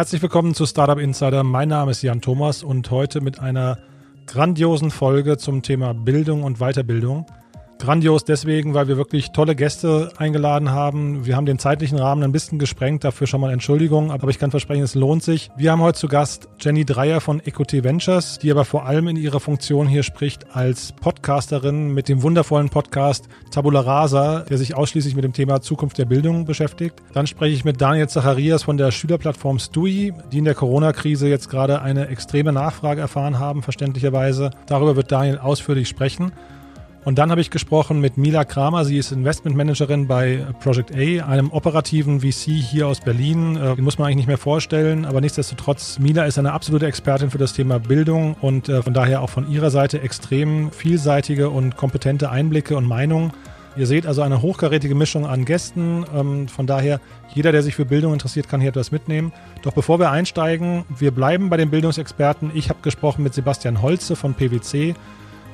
Herzlich willkommen zu Startup Insider. Mein Name ist Jan Thomas und heute mit einer grandiosen Folge zum Thema Bildung und Weiterbildung. Grandios deswegen, weil wir wirklich tolle Gäste eingeladen haben. Wir haben den zeitlichen Rahmen ein bisschen gesprengt, dafür schon mal Entschuldigung, aber ich kann versprechen, es lohnt sich. Wir haben heute zu Gast Jenny Dreier von Equity Ventures, die aber vor allem in ihrer Funktion hier spricht als Podcasterin mit dem wundervollen Podcast Tabula Rasa, der sich ausschließlich mit dem Thema Zukunft der Bildung beschäftigt. Dann spreche ich mit Daniel Zacharias von der Schülerplattform Stui, die in der Corona-Krise jetzt gerade eine extreme Nachfrage erfahren haben, verständlicherweise. Darüber wird Daniel ausführlich sprechen. Und dann habe ich gesprochen mit Mila Kramer. Sie ist Investmentmanagerin bei Project A, einem operativen VC hier aus Berlin. Äh, die muss man eigentlich nicht mehr vorstellen, aber nichtsdestotrotz, Mila ist eine absolute Expertin für das Thema Bildung und äh, von daher auch von ihrer Seite extrem vielseitige und kompetente Einblicke und Meinungen. Ihr seht also eine hochkarätige Mischung an Gästen. Ähm, von daher, jeder, der sich für Bildung interessiert, kann hier etwas mitnehmen. Doch bevor wir einsteigen, wir bleiben bei den Bildungsexperten. Ich habe gesprochen mit Sebastian Holze von PwC.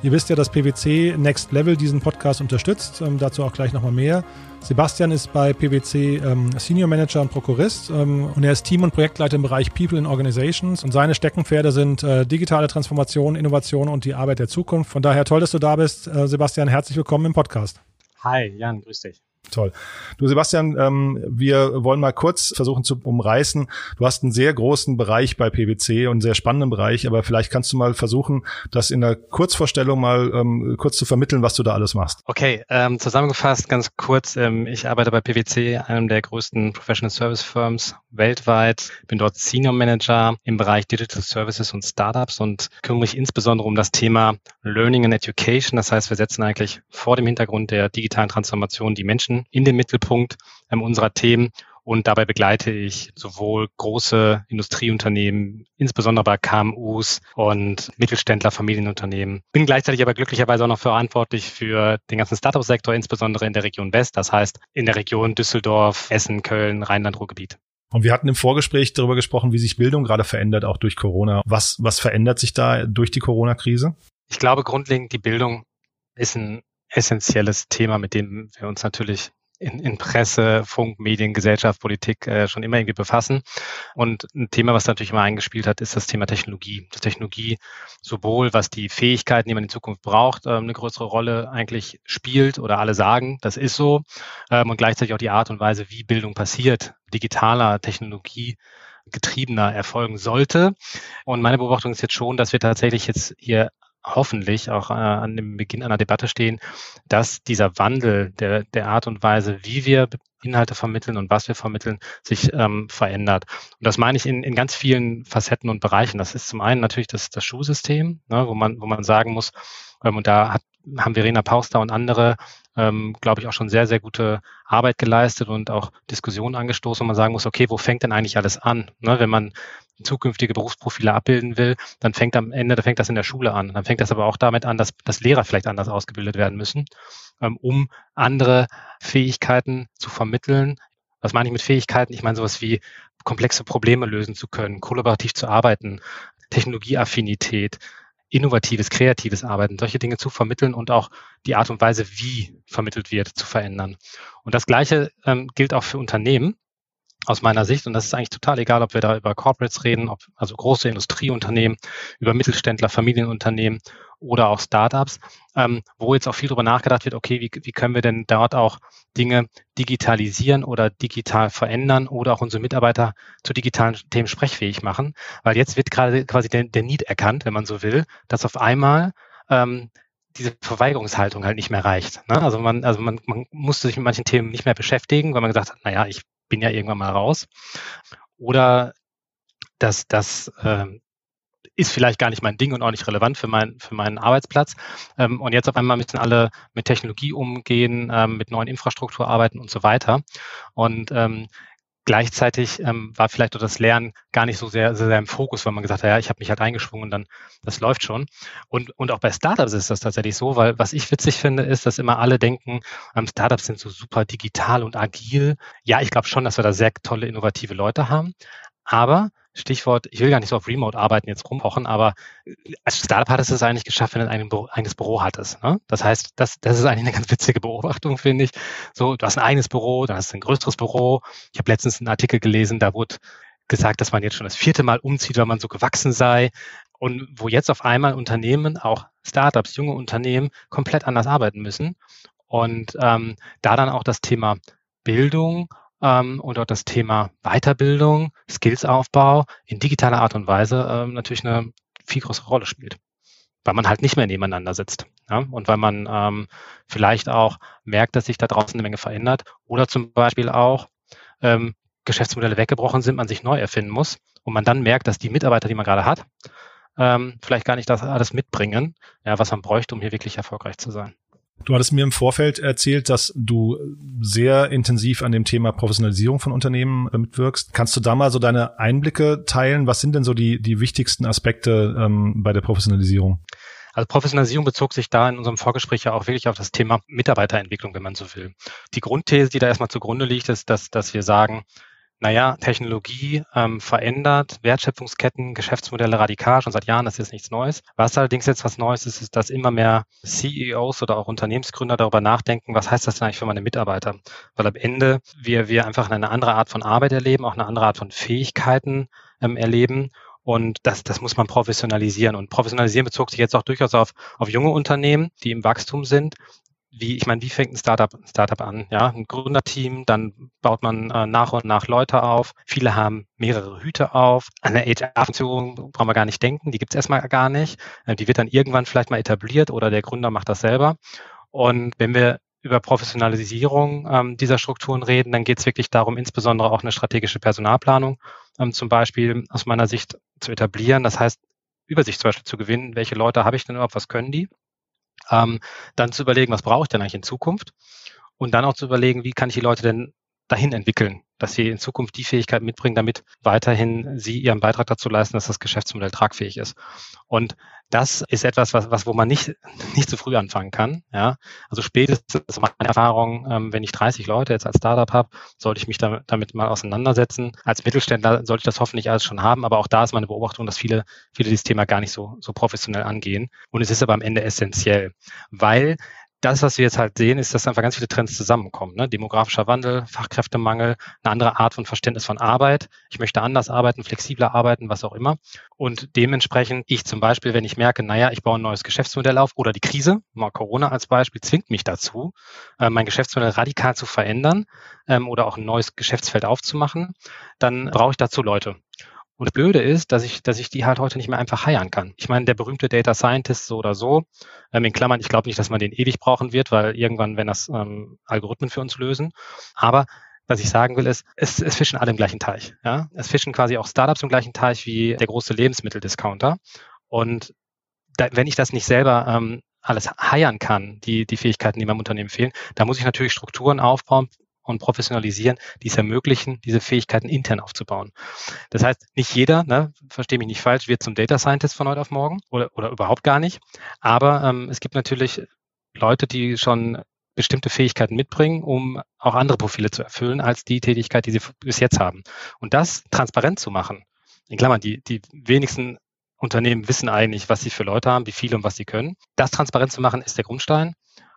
Ihr wisst ja, dass PwC Next Level diesen Podcast unterstützt. Ähm, dazu auch gleich nochmal mehr. Sebastian ist bei PwC ähm, Senior Manager und Prokurist ähm, und er ist Team- und Projektleiter im Bereich People in Organizations und seine Steckenpferde sind äh, digitale Transformation, Innovation und die Arbeit der Zukunft. Von daher toll, dass du da bist. Äh, Sebastian, herzlich willkommen im Podcast. Hi, Jan, grüß dich. Toll. Du Sebastian, ähm, wir wollen mal kurz versuchen zu umreißen. Du hast einen sehr großen Bereich bei PwC und einen sehr spannenden Bereich, aber vielleicht kannst du mal versuchen, das in der Kurzvorstellung mal ähm, kurz zu vermitteln, was du da alles machst. Okay, ähm, zusammengefasst ganz kurz. Ähm, ich arbeite bei PwC, einem der größten Professional Service Firms weltweit. Bin dort Senior Manager im Bereich Digital Services und Startups und kümmere mich insbesondere um das Thema Learning and Education. Das heißt, wir setzen eigentlich vor dem Hintergrund der digitalen Transformation die Menschen in den Mittelpunkt ähm, unserer Themen. Und dabei begleite ich sowohl große Industrieunternehmen, insbesondere bei KMUs und Mittelständler, Familienunternehmen. Bin gleichzeitig aber glücklicherweise auch noch verantwortlich für den ganzen Startup-Sektor, insbesondere in der Region West, das heißt in der Region Düsseldorf, Essen, Köln, Rheinland-Ruhrgebiet. Und wir hatten im Vorgespräch darüber gesprochen, wie sich Bildung gerade verändert, auch durch Corona. Was, was verändert sich da durch die Corona-Krise? Ich glaube, grundlegend die Bildung ist ein essentielles Thema, mit dem wir uns natürlich in, in Presse, Funk, Medien, Gesellschaft, Politik äh, schon immer irgendwie befassen. Und ein Thema, was natürlich immer eingespielt hat, ist das Thema Technologie. Das Technologie sowohl, was die Fähigkeiten, die man in Zukunft braucht, ähm, eine größere Rolle eigentlich spielt oder alle sagen, das ist so. Ähm, und gleichzeitig auch die Art und Weise, wie Bildung passiert, digitaler Technologie getriebener erfolgen sollte. Und meine Beobachtung ist jetzt schon, dass wir tatsächlich jetzt hier hoffentlich auch äh, an dem Beginn einer Debatte stehen, dass dieser Wandel der, der Art und Weise, wie wir Inhalte vermitteln und was wir vermitteln, sich ähm, verändert. Und das meine ich in, in ganz vielen Facetten und Bereichen. Das ist zum einen natürlich das, das Schulsystem, ne, wo man, wo man sagen muss, ähm, und da hat, haben Verena Pauster und andere, ähm, glaube ich, auch schon sehr, sehr gute Arbeit geleistet und auch Diskussionen angestoßen, wo man sagen muss, okay, wo fängt denn eigentlich alles an? Ne, wenn man zukünftige Berufsprofile abbilden will, dann fängt am Ende, da fängt das in der Schule an. Dann fängt das aber auch damit an, dass, dass Lehrer vielleicht anders ausgebildet werden müssen, ähm, um andere Fähigkeiten zu vermitteln. Was meine ich mit Fähigkeiten? Ich meine sowas wie komplexe Probleme lösen zu können, kollaborativ zu arbeiten, Technologieaffinität, innovatives, kreatives Arbeiten, solche Dinge zu vermitteln und auch die Art und Weise, wie vermittelt wird, zu verändern. Und das Gleiche ähm, gilt auch für Unternehmen aus meiner Sicht. Und das ist eigentlich total egal, ob wir da über Corporates reden, ob, also große Industrieunternehmen, über Mittelständler, Familienunternehmen oder auch Startups, ähm, wo jetzt auch viel darüber nachgedacht wird, okay, wie, wie können wir denn dort auch Dinge digitalisieren oder digital verändern oder auch unsere Mitarbeiter zu digitalen Themen sprechfähig machen. Weil jetzt wird gerade quasi der, der Need erkannt, wenn man so will, dass auf einmal ähm, diese Verweigerungshaltung halt nicht mehr reicht. Ne? Also man, also man, man musste sich mit manchen Themen nicht mehr beschäftigen, weil man gesagt hat, naja, ich bin ja irgendwann mal raus. Oder das, das äh, ist vielleicht gar nicht mein Ding und auch nicht relevant für, mein, für meinen Arbeitsplatz. Ähm, und jetzt auf einmal müssen alle mit Technologie umgehen, ähm, mit neuen Infrastruktur arbeiten und so weiter. Und ähm, gleichzeitig ähm, war vielleicht auch das Lernen gar nicht so sehr, sehr, sehr im Fokus, weil man gesagt hat, ja, ich habe mich halt eingeschwungen dann, das läuft schon. Und, und auch bei Startups ist das tatsächlich so, weil was ich witzig finde, ist, dass immer alle denken, ähm, Startups sind so super digital und agil. Ja, ich glaube schon, dass wir da sehr tolle, innovative Leute haben. Aber Stichwort, ich will gar nicht so auf Remote-Arbeiten jetzt rumpochen, aber als Startup hattest du es eigentlich geschafft, wenn du ein Büro, eigenes Büro hattest. Ne? Das heißt, das, das ist eigentlich eine ganz witzige Beobachtung, finde ich. So, du hast ein eigenes Büro, dann hast du ein größeres Büro. Ich habe letztens einen Artikel gelesen, da wurde gesagt, dass man jetzt schon das vierte Mal umzieht, weil man so gewachsen sei. Und wo jetzt auf einmal Unternehmen, auch Startups, junge Unternehmen, komplett anders arbeiten müssen. Und ähm, da dann auch das Thema Bildung ähm, und auch das Thema Weiterbildung, Skillsaufbau in digitaler Art und Weise ähm, natürlich eine viel größere Rolle spielt. Weil man halt nicht mehr nebeneinander sitzt. Ja? Und weil man ähm, vielleicht auch merkt, dass sich da draußen eine Menge verändert. Oder zum Beispiel auch ähm, Geschäftsmodelle weggebrochen sind, man sich neu erfinden muss und man dann merkt, dass die Mitarbeiter, die man gerade hat, ähm, vielleicht gar nicht das alles mitbringen, ja, was man bräuchte, um hier wirklich erfolgreich zu sein. Du hattest mir im Vorfeld erzählt, dass du sehr intensiv an dem Thema Professionalisierung von Unternehmen äh, mitwirkst. Kannst du da mal so deine Einblicke teilen? Was sind denn so die, die wichtigsten Aspekte ähm, bei der Professionalisierung? Also Professionalisierung bezog sich da in unserem Vorgespräch ja auch wirklich auf das Thema Mitarbeiterentwicklung, wenn man so will. Die Grundthese, die da erstmal zugrunde liegt, ist, dass, dass wir sagen, naja, Technologie ähm, verändert Wertschöpfungsketten, Geschäftsmodelle radikal, schon seit Jahren, das ist nichts Neues. Was allerdings jetzt was Neues ist, ist, dass immer mehr CEOs oder auch Unternehmensgründer darüber nachdenken, was heißt das denn eigentlich für meine Mitarbeiter? Weil am Ende wir, wir einfach eine andere Art von Arbeit erleben, auch eine andere Art von Fähigkeiten ähm, erleben. Und das, das muss man professionalisieren. Und professionalisieren bezog sich jetzt auch durchaus auf, auf junge Unternehmen, die im Wachstum sind, wie, ich meine, wie fängt ein Startup, ein Startup an? Ja, ein Gründerteam, dann baut man äh, nach und nach Leute auf. Viele haben mehrere Hüte auf. An der HR-Funktion brauchen wir gar nicht denken, die gibt es erstmal gar nicht. Äh, die wird dann irgendwann vielleicht mal etabliert oder der Gründer macht das selber. Und wenn wir über Professionalisierung ähm, dieser Strukturen reden, dann geht es wirklich darum, insbesondere auch eine strategische Personalplanung ähm, zum Beispiel aus meiner Sicht zu etablieren. Das heißt, Übersicht zum Beispiel zu gewinnen, welche Leute habe ich denn überhaupt, was können die? Ähm, dann zu überlegen, was brauche ich denn eigentlich in Zukunft? Und dann auch zu überlegen, wie kann ich die Leute denn dahin entwickeln, dass sie in Zukunft die Fähigkeit mitbringen, damit weiterhin sie ihren Beitrag dazu leisten, dass das Geschäftsmodell tragfähig ist. Und das ist etwas, was, was wo man nicht, nicht zu früh anfangen kann. Ja? Also spätestens meine Erfahrung, ähm, wenn ich 30 Leute jetzt als Startup habe, sollte ich mich damit, damit mal auseinandersetzen. Als Mittelständler sollte ich das hoffentlich alles schon haben, aber auch da ist meine Beobachtung, dass viele, viele dieses Thema gar nicht so, so professionell angehen. Und es ist aber am Ende essentiell, weil das, was wir jetzt halt sehen, ist, dass einfach ganz viele Trends zusammenkommen. Ne? Demografischer Wandel, Fachkräftemangel, eine andere Art von Verständnis von Arbeit. Ich möchte anders arbeiten, flexibler arbeiten, was auch immer. Und dementsprechend, ich zum Beispiel, wenn ich merke, naja, ich baue ein neues Geschäftsmodell auf oder die Krise, mal Corona als Beispiel, zwingt mich dazu, äh, mein Geschäftsmodell radikal zu verändern ähm, oder auch ein neues Geschäftsfeld aufzumachen, dann brauche ich dazu Leute. Und Blöde ist, dass ich, dass ich die halt heute nicht mehr einfach heiern kann. Ich meine, der berühmte Data Scientist so oder so, ähm, in Klammern, ich glaube nicht, dass man den ewig brauchen wird, weil irgendwann werden das ähm, Algorithmen für uns lösen. Aber was ich sagen will, ist, es, es fischen alle im gleichen Teich. Ja? Es fischen quasi auch Startups im gleichen Teich wie der große Lebensmitteldiscounter. Und da, wenn ich das nicht selber ähm, alles heiern kann, die, die Fähigkeiten, die meinem Unternehmen fehlen, da muss ich natürlich Strukturen aufbauen, und professionalisieren, die es ermöglichen, diese Fähigkeiten intern aufzubauen. Das heißt, nicht jeder, ne, verstehe mich nicht falsch, wird zum Data Scientist von heute auf morgen oder, oder überhaupt gar nicht. Aber ähm, es gibt natürlich Leute, die schon bestimmte Fähigkeiten mitbringen, um auch andere Profile zu erfüllen als die Tätigkeit, die sie bis jetzt haben. Und das transparent zu machen, in Klammern, die, die wenigsten Unternehmen wissen eigentlich, was sie für Leute haben, wie viele und was sie können. Das transparent zu machen, ist der Grundstein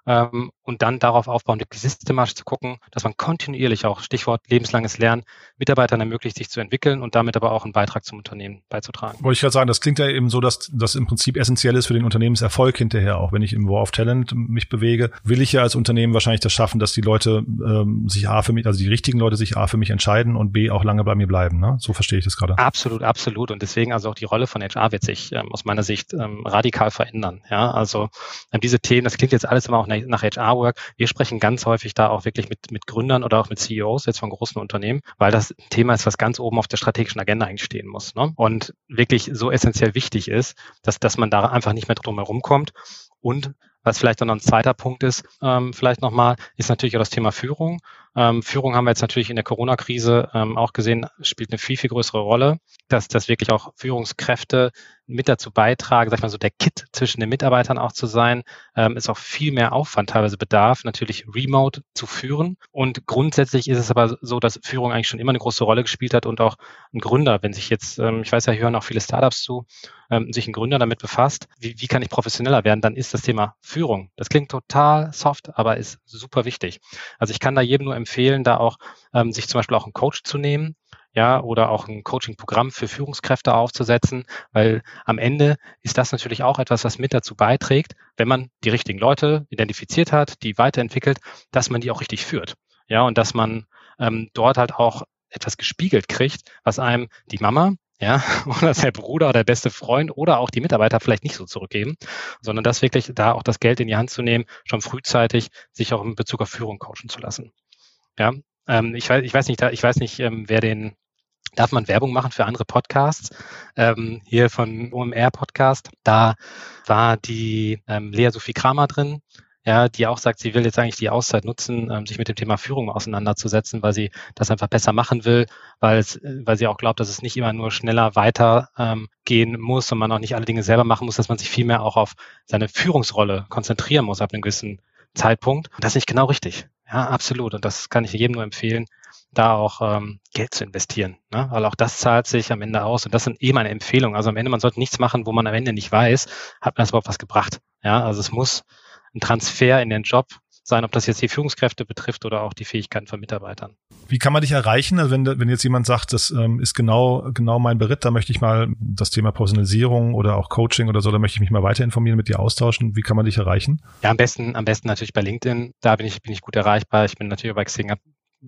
ähm, und dann darauf aufbauen, wirklich systematisch zu gucken, dass man kontinuierlich auch, Stichwort lebenslanges Lernen, Mitarbeitern ermöglicht, sich zu entwickeln und damit aber auch einen Beitrag zum Unternehmen beizutragen. Wollte ich gerade sagen, das klingt ja eben so, dass das im Prinzip essentiell ist für den Unternehmenserfolg hinterher. Auch wenn ich im War of Talent mich bewege, will ich ja als Unternehmen wahrscheinlich das schaffen, dass die Leute ähm, sich A für mich, also die richtigen Leute sich A für mich entscheiden und B auch lange bei mir bleiben. Ne? So verstehe ich das gerade. Absolut, absolut. Und deswegen also auch die Rolle von HR wird sich ähm, aus meiner Sicht ähm, radikal verändern. Ja, also ähm, diese Themen, das klingt jetzt alles immer auch nach HR-Work. Wir sprechen ganz häufig da auch wirklich mit, mit Gründern oder auch mit CEOs jetzt von großen Unternehmen, weil das ein Thema ist, was ganz oben auf der strategischen Agenda eigentlich stehen muss. Ne? Und wirklich so essentiell wichtig ist, dass, dass man da einfach nicht mehr drum herum kommt. Und was vielleicht dann noch ein zweiter Punkt ist, ähm, vielleicht nochmal, ist natürlich auch das Thema Führung. Ähm, Führung haben wir jetzt natürlich in der Corona-Krise ähm, auch gesehen, spielt eine viel, viel größere Rolle, dass, dass wirklich auch Führungskräfte mit dazu beitragen, sag ich mal so, der Kit zwischen den Mitarbeitern auch zu sein, ähm, ist auch viel mehr Aufwand teilweise bedarf, natürlich remote zu führen. Und grundsätzlich ist es aber so, dass Führung eigentlich schon immer eine große Rolle gespielt hat und auch ein Gründer, wenn sich jetzt, ähm, ich weiß ja, hören auch viele Startups zu, ähm, sich ein Gründer damit befasst, wie, wie kann ich professioneller werden, dann ist das Thema Führung. Das klingt total soft, aber ist super wichtig. Also ich kann da jedem nur empfehlen, da auch ähm, sich zum Beispiel auch einen Coach zu nehmen, ja, oder auch ein Coaching-Programm für Führungskräfte aufzusetzen, weil am Ende ist das natürlich auch etwas, was mit dazu beiträgt, wenn man die richtigen Leute identifiziert hat, die weiterentwickelt, dass man die auch richtig führt. Ja, und dass man ähm, dort halt auch etwas gespiegelt kriegt, was einem die Mama, ja, oder der Bruder oder der beste Freund oder auch die Mitarbeiter vielleicht nicht so zurückgeben, sondern das wirklich da auch das Geld in die Hand zu nehmen, schon frühzeitig sich auch in Bezug auf Führung coachen zu lassen. Ja, ähm, ich weiß, ich weiß nicht, ich weiß nicht, ähm, wer den darf man Werbung machen für andere Podcasts. Ähm, hier von OMR Podcast, da war die ähm, Lea Sophie Kramer drin, ja, die auch sagt, sie will jetzt eigentlich die Auszeit nutzen, ähm, sich mit dem Thema Führung auseinanderzusetzen, weil sie das einfach besser machen will, weil es, weil sie auch glaubt, dass es nicht immer nur schneller weiter ähm, gehen muss und man auch nicht alle Dinge selber machen muss, dass man sich vielmehr auch auf seine Führungsrolle konzentrieren muss ab einem gewissen Zeitpunkt. Und das ist nicht genau richtig. Ja, absolut. Und das kann ich jedem nur empfehlen, da auch ähm, Geld zu investieren. Ne? Weil auch das zahlt sich am Ende aus. Und das sind eh meine Empfehlungen. Also am Ende, man sollte nichts machen, wo man am Ende nicht weiß, hat mir das überhaupt was gebracht. Ja, also es muss ein Transfer in den Job sein, ob das jetzt die Führungskräfte betrifft oder auch die Fähigkeiten von Mitarbeitern. Wie kann man dich erreichen? Also wenn, wenn jetzt jemand sagt, das ähm, ist genau, genau mein Beritt, da möchte ich mal das Thema Personalisierung oder auch Coaching oder so, da möchte ich mich mal weiter informieren, mit dir austauschen. Wie kann man dich erreichen? Ja, am besten, am besten natürlich bei LinkedIn. Da bin ich, bin ich gut erreichbar. Ich bin natürlich bei Xing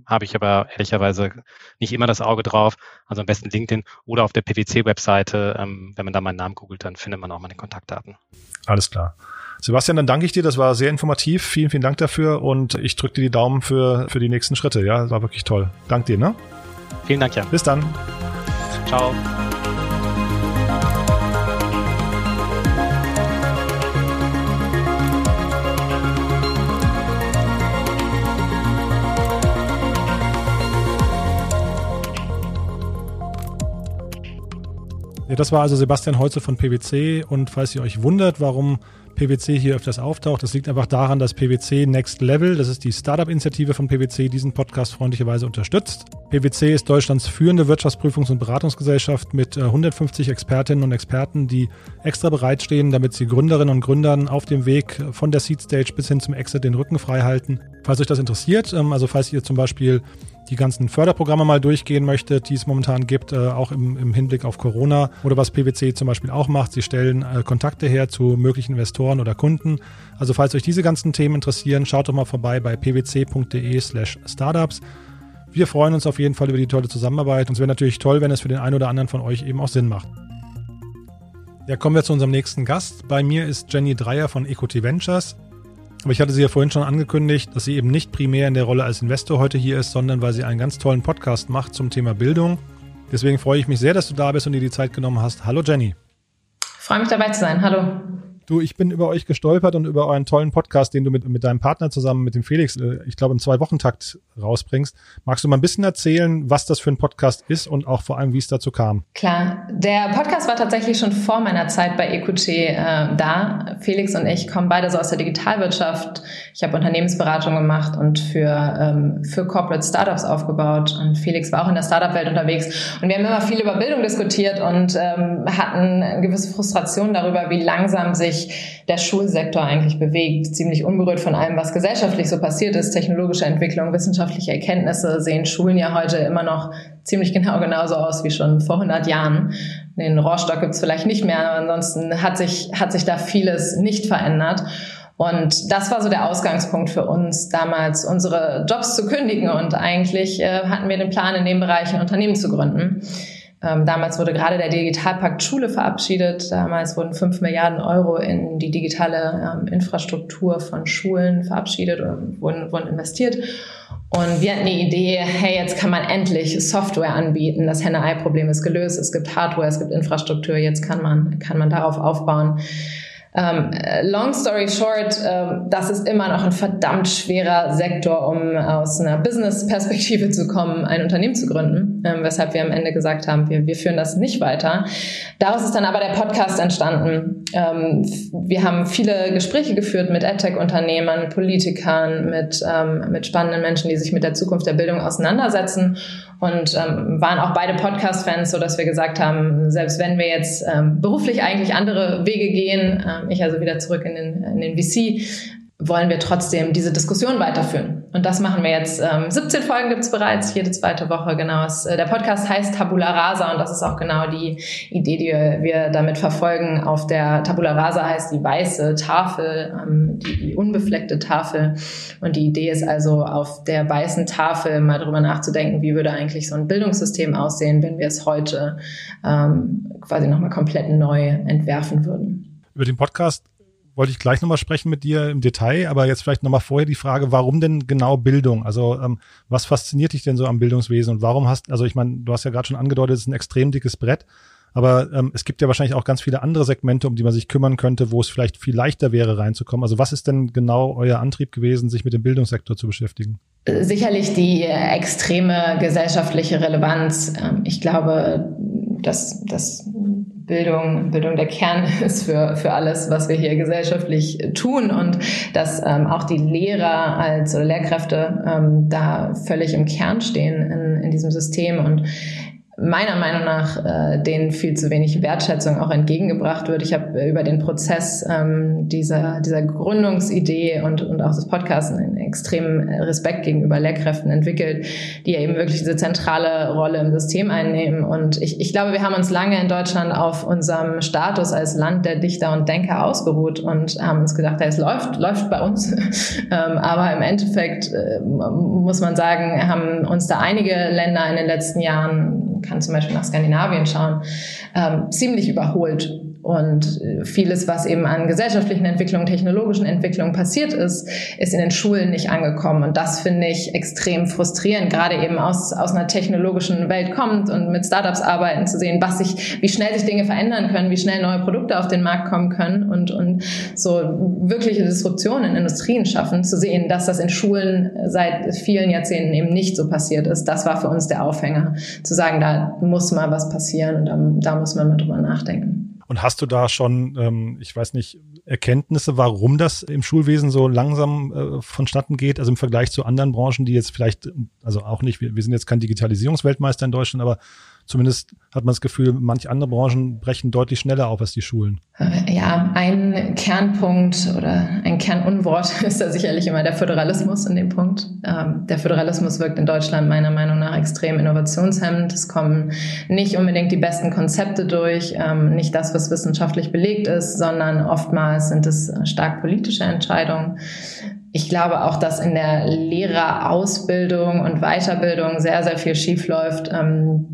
habe ich aber ehrlicherweise nicht immer das Auge drauf. Also am besten LinkedIn oder auf der PwC-Webseite. Ähm, wenn man da meinen Namen googelt, dann findet man auch meine Kontaktdaten. Alles klar. Sebastian, dann danke ich dir. Das war sehr informativ. Vielen, vielen Dank dafür und ich drücke dir die Daumen für, für die nächsten Schritte. Ja, das war wirklich toll. Dank dir, ne? Vielen Dank, Jan. Bis dann. Ciao. Ja, das war also Sebastian Holze von PwC und falls ihr euch wundert, warum PwC hier öfters auftaucht. Das liegt einfach daran, dass PwC Next Level, das ist die Startup-Initiative von PwC, diesen Podcast freundlicherweise unterstützt. PwC ist Deutschlands führende Wirtschaftsprüfungs- und Beratungsgesellschaft mit 150 äh, Expertinnen und Experten, die extra bereitstehen, damit sie Gründerinnen und Gründern auf dem Weg von der Seed Stage bis hin zum Exit den Rücken frei halten. Falls euch das interessiert, ähm, also falls ihr zum Beispiel die ganzen Förderprogramme mal durchgehen möchte, die es momentan gibt, äh, auch im, im, Hinblick auf Corona oder was PwC zum Beispiel auch macht. Sie stellen äh, Kontakte her zu möglichen Investoren oder Kunden. Also falls euch diese ganzen Themen interessieren, schaut doch mal vorbei bei pwc.de slash startups. Wir freuen uns auf jeden Fall über die tolle Zusammenarbeit und es wäre natürlich toll, wenn es für den einen oder anderen von euch eben auch Sinn macht. Ja, kommen wir zu unserem nächsten Gast. Bei mir ist Jenny Dreier von Equity Ventures. Aber ich hatte sie ja vorhin schon angekündigt, dass sie eben nicht primär in der Rolle als Investor heute hier ist, sondern weil sie einen ganz tollen Podcast macht zum Thema Bildung. Deswegen freue ich mich sehr, dass du da bist und dir die Zeit genommen hast. Hallo Jenny. Freue mich dabei zu sein. Hallo. Du, ich bin über euch gestolpert und über euren tollen Podcast, den du mit, mit deinem Partner zusammen, mit dem Felix, äh, ich glaube im Zwei-Wochen-Takt rausbringst. Magst du mal ein bisschen erzählen, was das für ein Podcast ist und auch vor allem, wie es dazu kam? Klar, der Podcast war tatsächlich schon vor meiner Zeit bei EQT äh, da. Felix und ich kommen beide so aus der Digitalwirtschaft. Ich habe Unternehmensberatung gemacht und für, ähm, für Corporate Startups aufgebaut. Und Felix war auch in der Startup-Welt unterwegs. Und wir haben immer viel über Bildung diskutiert und ähm, hatten eine gewisse Frustration darüber, wie langsam sich der Schulsektor eigentlich bewegt. Ziemlich unberührt von allem, was gesellschaftlich so passiert ist. Technologische Entwicklung, wissenschaftliche Erkenntnisse sehen Schulen ja heute immer noch ziemlich genau genauso aus wie schon vor 100 Jahren. Den Rohrstock gibt's vielleicht nicht mehr, aber ansonsten hat sich, hat sich da vieles nicht verändert. Und das war so der Ausgangspunkt für uns damals, unsere Jobs zu kündigen. Und eigentlich äh, hatten wir den Plan, in dem Bereich ein Unternehmen zu gründen. Ähm, damals wurde gerade der Digitalpakt Schule verabschiedet. Damals wurden fünf Milliarden Euro in die digitale ähm, Infrastruktur von Schulen verabschiedet und wurden, wurden investiert. Und wir hatten die Idee, hey, jetzt kann man endlich Software anbieten. Das Henne-Ei-Problem ist gelöst. Es gibt Hardware, es gibt Infrastruktur. Jetzt kann man, kann man darauf aufbauen. Ähm, long story short, ähm, das ist immer noch ein verdammt schwerer Sektor, um aus einer Business-Perspektive zu kommen, ein Unternehmen zu gründen, ähm, weshalb wir am Ende gesagt haben, wir, wir führen das nicht weiter. Daraus ist dann aber der Podcast entstanden. Ähm, wir haben viele Gespräche geführt mit EdTech-Unternehmern, Politikern, mit, ähm, mit spannenden Menschen, die sich mit der Zukunft der Bildung auseinandersetzen und ähm, waren auch beide Podcast-Fans, so dass wir gesagt haben, selbst wenn wir jetzt ähm, beruflich eigentlich andere Wege gehen, ähm, ich also wieder zurück in den, in den VC, wollen wir trotzdem diese Diskussion weiterführen. Und das machen wir jetzt. Ähm, 17 Folgen gibt's bereits, jede zweite Woche, genau. Es, äh, der Podcast heißt Tabula Rasa und das ist auch genau die Idee, die wir, damit verfolgen. Auf der Tabula Rasa heißt die weiße Tafel, ähm, die, die unbefleckte Tafel. Und die Idee ist also, auf der weißen Tafel mal drüber nachzudenken, wie würde eigentlich so ein Bildungssystem aussehen, wenn wir es heute ähm, quasi nochmal komplett neu entwerfen würden. Über den Podcast wollte ich gleich nochmal sprechen mit dir im Detail, aber jetzt vielleicht nochmal vorher die Frage, warum denn genau Bildung? Also ähm, was fasziniert dich denn so am Bildungswesen und warum hast, also ich meine, du hast ja gerade schon angedeutet, es ist ein extrem dickes Brett, aber ähm, es gibt ja wahrscheinlich auch ganz viele andere Segmente, um die man sich kümmern könnte, wo es vielleicht viel leichter wäre, reinzukommen. Also was ist denn genau euer Antrieb gewesen, sich mit dem Bildungssektor zu beschäftigen? Sicherlich die extreme gesellschaftliche Relevanz. Ähm, ich glaube, dass, dass Bildung, Bildung der Kern ist für, für alles, was wir hier gesellschaftlich tun. Und dass ähm, auch die Lehrer als oder Lehrkräfte ähm, da völlig im Kern stehen in, in diesem System. Und meiner Meinung nach äh, denen viel zu wenig Wertschätzung auch entgegengebracht wird. Ich habe äh, über den Prozess ähm, dieser, dieser Gründungsidee und, und auch des Podcasts einen extremen Respekt gegenüber Lehrkräften entwickelt, die ja eben wirklich diese zentrale Rolle im System einnehmen. Und ich, ich glaube, wir haben uns lange in Deutschland auf unserem Status als Land der Dichter und Denker ausgeruht und haben uns gedacht, ja, es läuft, läuft bei uns. ähm, aber im Endeffekt äh, muss man sagen, haben uns da einige Länder in den letzten Jahren kann zum Beispiel nach Skandinavien schauen, ähm, ziemlich überholt und vieles, was eben an gesellschaftlichen Entwicklungen, technologischen Entwicklungen passiert ist, ist in den Schulen nicht angekommen. Und das finde ich extrem frustrierend, gerade eben aus, aus einer technologischen Welt kommt und mit Startups arbeiten zu sehen, was sich, wie schnell sich Dinge verändern können, wie schnell neue Produkte auf den Markt kommen können und, und so wirkliche Disruptionen in Industrien schaffen, zu sehen, dass das in Schulen seit vielen Jahrzehnten eben nicht so passiert ist. Das war für uns der Aufhänger, zu sagen, da muss mal was passieren und da, da muss man mal drüber nachdenken. Und hast du da schon, ähm, ich weiß nicht, Erkenntnisse, warum das im Schulwesen so langsam äh, vonstatten geht? Also im Vergleich zu anderen Branchen, die jetzt vielleicht, also auch nicht, wir, wir sind jetzt kein Digitalisierungsweltmeister in Deutschland, aber Zumindest hat man das Gefühl, manche andere Branchen brechen deutlich schneller auf als die Schulen. Ja, ein Kernpunkt oder ein Kernunwort ist da sicherlich immer der Föderalismus in dem Punkt. Ähm, der Föderalismus wirkt in Deutschland meiner Meinung nach extrem innovationshemmend. Es kommen nicht unbedingt die besten Konzepte durch, ähm, nicht das, was wissenschaftlich belegt ist, sondern oftmals sind es stark politische Entscheidungen. Ich glaube auch, dass in der Lehrerausbildung und Weiterbildung sehr, sehr viel schiefläuft. Ähm,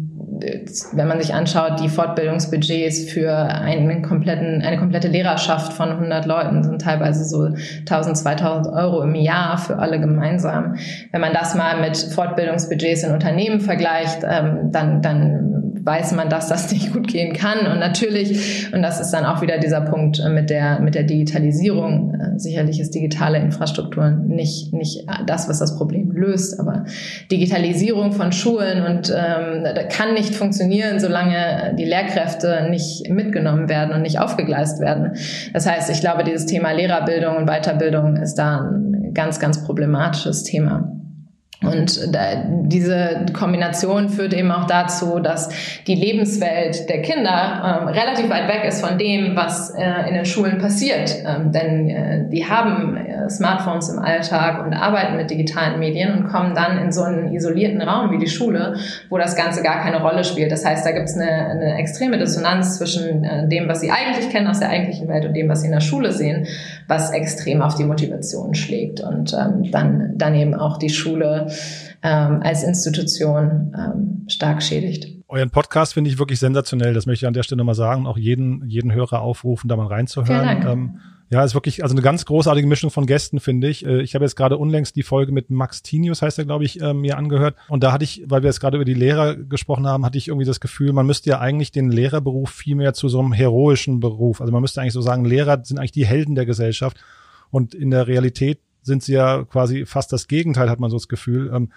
wenn man sich anschaut, die Fortbildungsbudgets für einen kompletten, eine komplette Lehrerschaft von 100 Leuten sind teilweise so 1000, 2000 Euro im Jahr für alle gemeinsam. Wenn man das mal mit Fortbildungsbudgets in Unternehmen vergleicht, ähm, dann, dann weiß man, dass das nicht gut gehen kann. Und natürlich, und das ist dann auch wieder dieser Punkt äh, mit der, mit der Digitalisierung, äh, sicherlich ist digitale Infrastruktur nicht, nicht das, was das Problem löst, aber Digitalisierung von Schulen und ähm, kann nicht funktionieren, solange die Lehrkräfte nicht mitgenommen werden und nicht aufgegleist werden. Das heißt, ich glaube, dieses Thema Lehrerbildung und Weiterbildung ist da ein ganz, ganz problematisches Thema. Und da, diese Kombination führt eben auch dazu, dass die Lebenswelt der Kinder ähm, relativ weit weg ist von dem, was äh, in den Schulen passiert. Ähm, denn äh, die haben äh, Smartphones im Alltag und arbeiten mit digitalen Medien und kommen dann in so einen isolierten Raum wie die Schule, wo das Ganze gar keine Rolle spielt. Das heißt, da gibt es eine, eine extreme Dissonanz zwischen äh, dem, was sie eigentlich kennen aus der eigentlichen Welt und dem, was sie in der Schule sehen, was extrem auf die Motivation schlägt und ähm, dann, dann eben auch die Schule ähm, als Institution ähm, stark schädigt. Euren Podcast finde ich wirklich sensationell. Das möchte ich an der Stelle nochmal sagen. Auch jeden, jeden Hörer aufrufen, da mal reinzuhören. Ähm, ja, ist wirklich, also eine ganz großartige Mischung von Gästen, finde ich. Äh, ich habe jetzt gerade unlängst die Folge mit Max Tinius, heißt er, glaube ich, äh, mir angehört. Und da hatte ich, weil wir jetzt gerade über die Lehrer gesprochen haben, hatte ich irgendwie das Gefühl, man müsste ja eigentlich den Lehrerberuf viel mehr zu so einem heroischen Beruf. Also man müsste eigentlich so sagen, Lehrer sind eigentlich die Helden der Gesellschaft. Und in der Realität sind sie ja quasi fast das Gegenteil, hat man so das Gefühl. Ähm,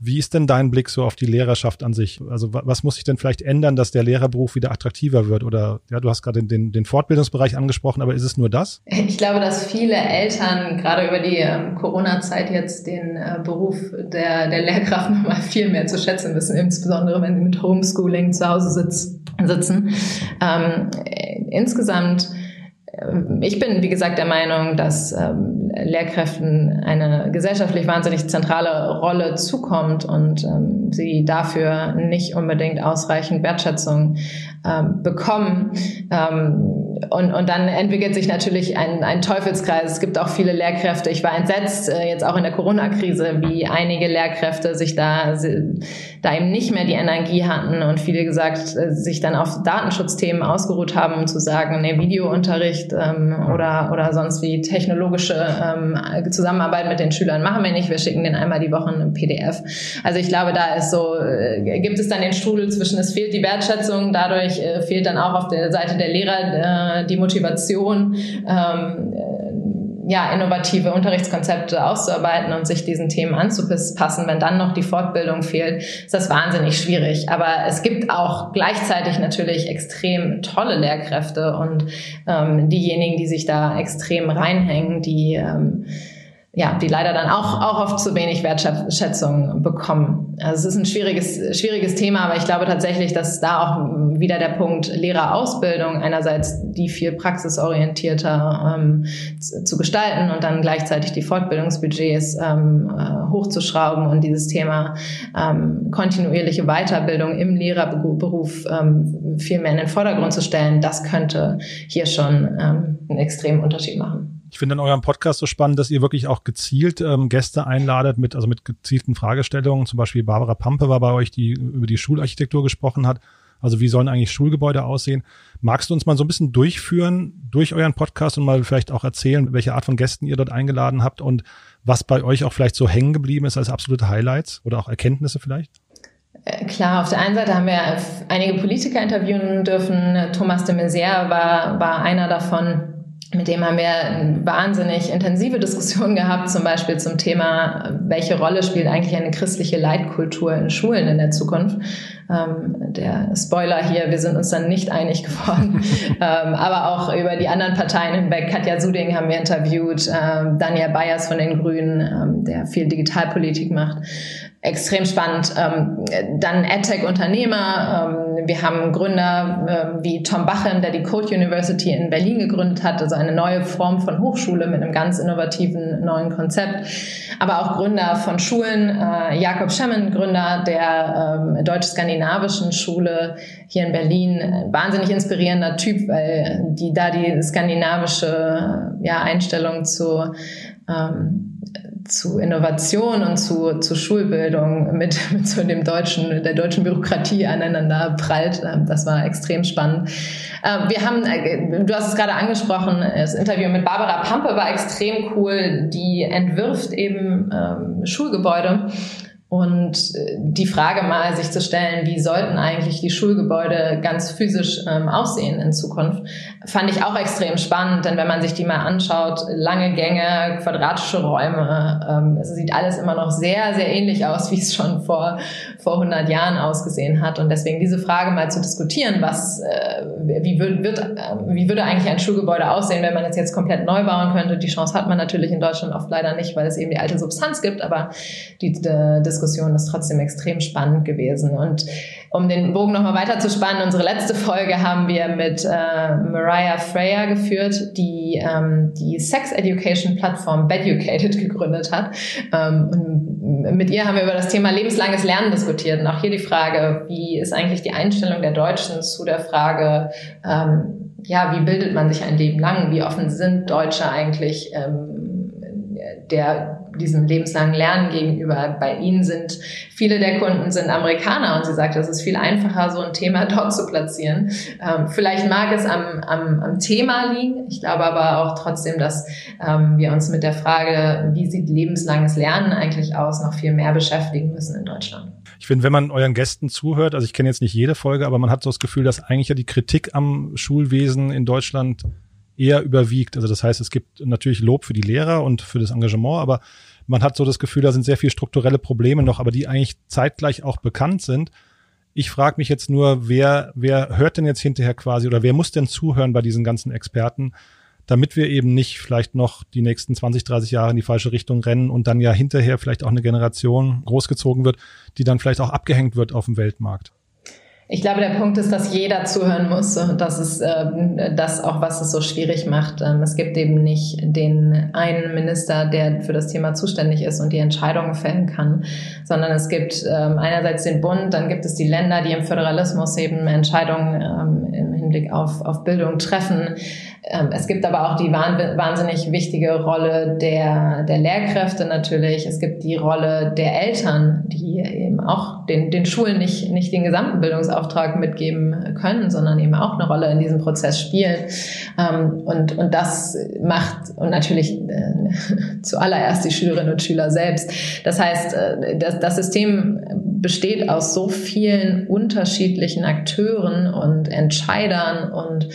wie ist denn dein Blick so auf die Lehrerschaft an sich? Also was muss sich denn vielleicht ändern, dass der Lehrerberuf wieder attraktiver wird? Oder ja, du hast gerade den, den Fortbildungsbereich angesprochen, aber ist es nur das? Ich glaube, dass viele Eltern gerade über die ähm, Corona-Zeit jetzt den äh, Beruf der, der Lehrkraft nochmal viel mehr zu schätzen wissen, insbesondere wenn sie mit Homeschooling zu Hause sitz, sitzen. Ähm, insgesamt, äh, ich bin, wie gesagt, der Meinung, dass ähm, Lehrkräften eine gesellschaftlich wahnsinnig zentrale Rolle zukommt und ähm, sie dafür nicht unbedingt ausreichend Wertschätzung ähm, bekommen. Ähm, und, und dann entwickelt sich natürlich ein, ein Teufelskreis. Es gibt auch viele Lehrkräfte. Ich war entsetzt, äh, jetzt auch in der Corona-Krise, wie einige Lehrkräfte sich da, da eben nicht mehr die Energie hatten und viele gesagt, äh, sich dann auf Datenschutzthemen ausgeruht haben, um zu sagen, nee, Videounterricht ähm, oder, oder sonst wie technologische ähm, Zusammenarbeit mit den Schülern machen wir nicht. Wir schicken den einmal die Woche ein PDF. Also ich glaube, da ist so, äh, gibt es dann den Strudel zwischen, es fehlt die Wertschätzung, dadurch äh, fehlt dann auch auf der Seite der Lehrer äh, die Motivation, ähm, ja, innovative Unterrichtskonzepte auszuarbeiten und sich diesen Themen anzupassen. Wenn dann noch die Fortbildung fehlt, ist das wahnsinnig schwierig. Aber es gibt auch gleichzeitig natürlich extrem tolle Lehrkräfte und ähm, diejenigen, die sich da extrem reinhängen, die ähm, ja, die leider dann auch, auch oft zu wenig Wertschätzung bekommen. Also es ist ein schwieriges, schwieriges Thema, aber ich glaube tatsächlich, dass da auch wieder der Punkt Lehrerausbildung einerseits die viel praxisorientierter ähm, zu, gestalten und dann gleichzeitig die Fortbildungsbudgets ähm, äh, hochzuschrauben und dieses Thema ähm, kontinuierliche Weiterbildung im Lehrerberuf ähm, viel mehr in den Vordergrund zu stellen, das könnte hier schon ähm, einen extremen Unterschied machen. Ich finde in eurem Podcast so spannend, dass ihr wirklich auch gezielt ähm, Gäste einladet mit, also mit gezielten Fragestellungen. Zum Beispiel Barbara Pampe war bei euch, die über die Schularchitektur gesprochen hat. Also wie sollen eigentlich Schulgebäude aussehen? Magst du uns mal so ein bisschen durchführen durch euren Podcast und mal vielleicht auch erzählen, welche Art von Gästen ihr dort eingeladen habt und was bei euch auch vielleicht so hängen geblieben ist als absolute Highlights oder auch Erkenntnisse vielleicht? Äh, klar, auf der einen Seite haben wir einige Politiker interviewen dürfen. Thomas de Maizière war, war einer davon mit dem haben wir wahnsinnig intensive Diskussion gehabt, zum Beispiel zum Thema, welche Rolle spielt eigentlich eine christliche Leitkultur in Schulen in der Zukunft. Ähm, der Spoiler hier, wir sind uns dann nicht einig geworden, ähm, aber auch über die anderen Parteien hinweg. Katja Suding haben wir interviewt, ähm, Daniel Bayers von den Grünen, ähm, der viel Digitalpolitik macht extrem spannend. Ähm, dann EdTech-Unternehmer. Wir haben Gründer äh, wie Tom Bachen, der die Code University in Berlin gegründet hat, also eine neue Form von Hochschule mit einem ganz innovativen neuen Konzept. Aber auch Gründer von Schulen. Äh, Jakob Schemmen, Gründer der ähm, deutsch-skandinavischen Schule hier in Berlin. Wahnsinnig inspirierender Typ, weil die da die skandinavische ja, Einstellung zu ähm, zu Innovation und zu, zu Schulbildung mit, mit so dem deutschen, der deutschen Bürokratie aneinander prallt. Ähm, das war extrem spannend. Ähm, wir haben, äh, du hast es gerade angesprochen, das Interview mit Barbara Pampe war extrem cool. Die entwirft eben ähm, Schulgebäude und äh, die Frage mal sich zu stellen, wie sollten eigentlich die Schulgebäude ganz physisch ähm, aussehen in Zukunft, fand ich auch extrem spannend, denn wenn man sich die mal anschaut, lange Gänge, quadratische Räume, ähm, es sieht alles immer noch sehr, sehr ähnlich aus, wie es schon vor, vor 100 Jahren ausgesehen hat. Und deswegen diese Frage mal zu diskutieren, was, äh, wie, wird, wird, äh, wie würde eigentlich ein Schulgebäude aussehen, wenn man es jetzt komplett neu bauen könnte? Die Chance hat man natürlich in Deutschland oft leider nicht, weil es eben die alte Substanz gibt, aber die, die Diskussion ist trotzdem extrem spannend gewesen. Und um den Bogen nochmal weiter zu spannen, unsere letzte Folge haben wir mit äh, Mariah Freya geführt, die ähm, die Sex Education Plattform Beducated gegründet hat. Ähm, mit ihr haben wir über das Thema lebenslanges Lernen diskutiert. Und auch hier die Frage, wie ist eigentlich die Einstellung der Deutschen zu der Frage, ähm, ja, wie bildet man sich ein Leben lang? Wie offen sind Deutsche eigentlich ähm, der diesem lebenslangen Lernen gegenüber. Bei Ihnen sind viele der Kunden sind Amerikaner und sie sagt, es ist viel einfacher, so ein Thema dort zu platzieren. Ähm, vielleicht mag es am, am, am Thema liegen. Ich glaube aber auch trotzdem, dass ähm, wir uns mit der Frage, wie sieht lebenslanges Lernen eigentlich aus, noch viel mehr beschäftigen müssen in Deutschland. Ich finde, wenn man euren Gästen zuhört, also ich kenne jetzt nicht jede Folge, aber man hat so das Gefühl, dass eigentlich ja die Kritik am Schulwesen in Deutschland eher überwiegt. Also das heißt, es gibt natürlich Lob für die Lehrer und für das Engagement, aber man hat so das Gefühl, da sind sehr viele strukturelle Probleme noch, aber die eigentlich zeitgleich auch bekannt sind. Ich frage mich jetzt nur, wer, wer hört denn jetzt hinterher quasi oder wer muss denn zuhören bei diesen ganzen Experten, damit wir eben nicht vielleicht noch die nächsten 20, 30 Jahre in die falsche Richtung rennen und dann ja hinterher vielleicht auch eine Generation großgezogen wird, die dann vielleicht auch abgehängt wird auf dem Weltmarkt. Ich glaube, der Punkt ist, dass jeder zuhören muss und das ist äh, das auch, was es so schwierig macht. Ähm, es gibt eben nicht den einen Minister, der für das Thema zuständig ist und die Entscheidungen fällen kann, sondern es gibt ähm, einerseits den Bund, dann gibt es die Länder, die im Föderalismus eben Entscheidungen ähm, im Hinblick auf, auf Bildung treffen. Ähm, es gibt aber auch die wahnsinnig wichtige Rolle der, der Lehrkräfte natürlich. Es gibt die Rolle der Eltern, die eben auch den, den Schulen nicht, nicht den gesamten Bildungsauftrag mitgeben können, sondern eben auch eine Rolle in diesem Prozess spielen. Ähm, und, und das macht, und natürlich äh, zuallererst die Schülerinnen und Schüler selbst. Das heißt, äh, das, das System besteht aus so vielen unterschiedlichen Akteuren und Entscheidern und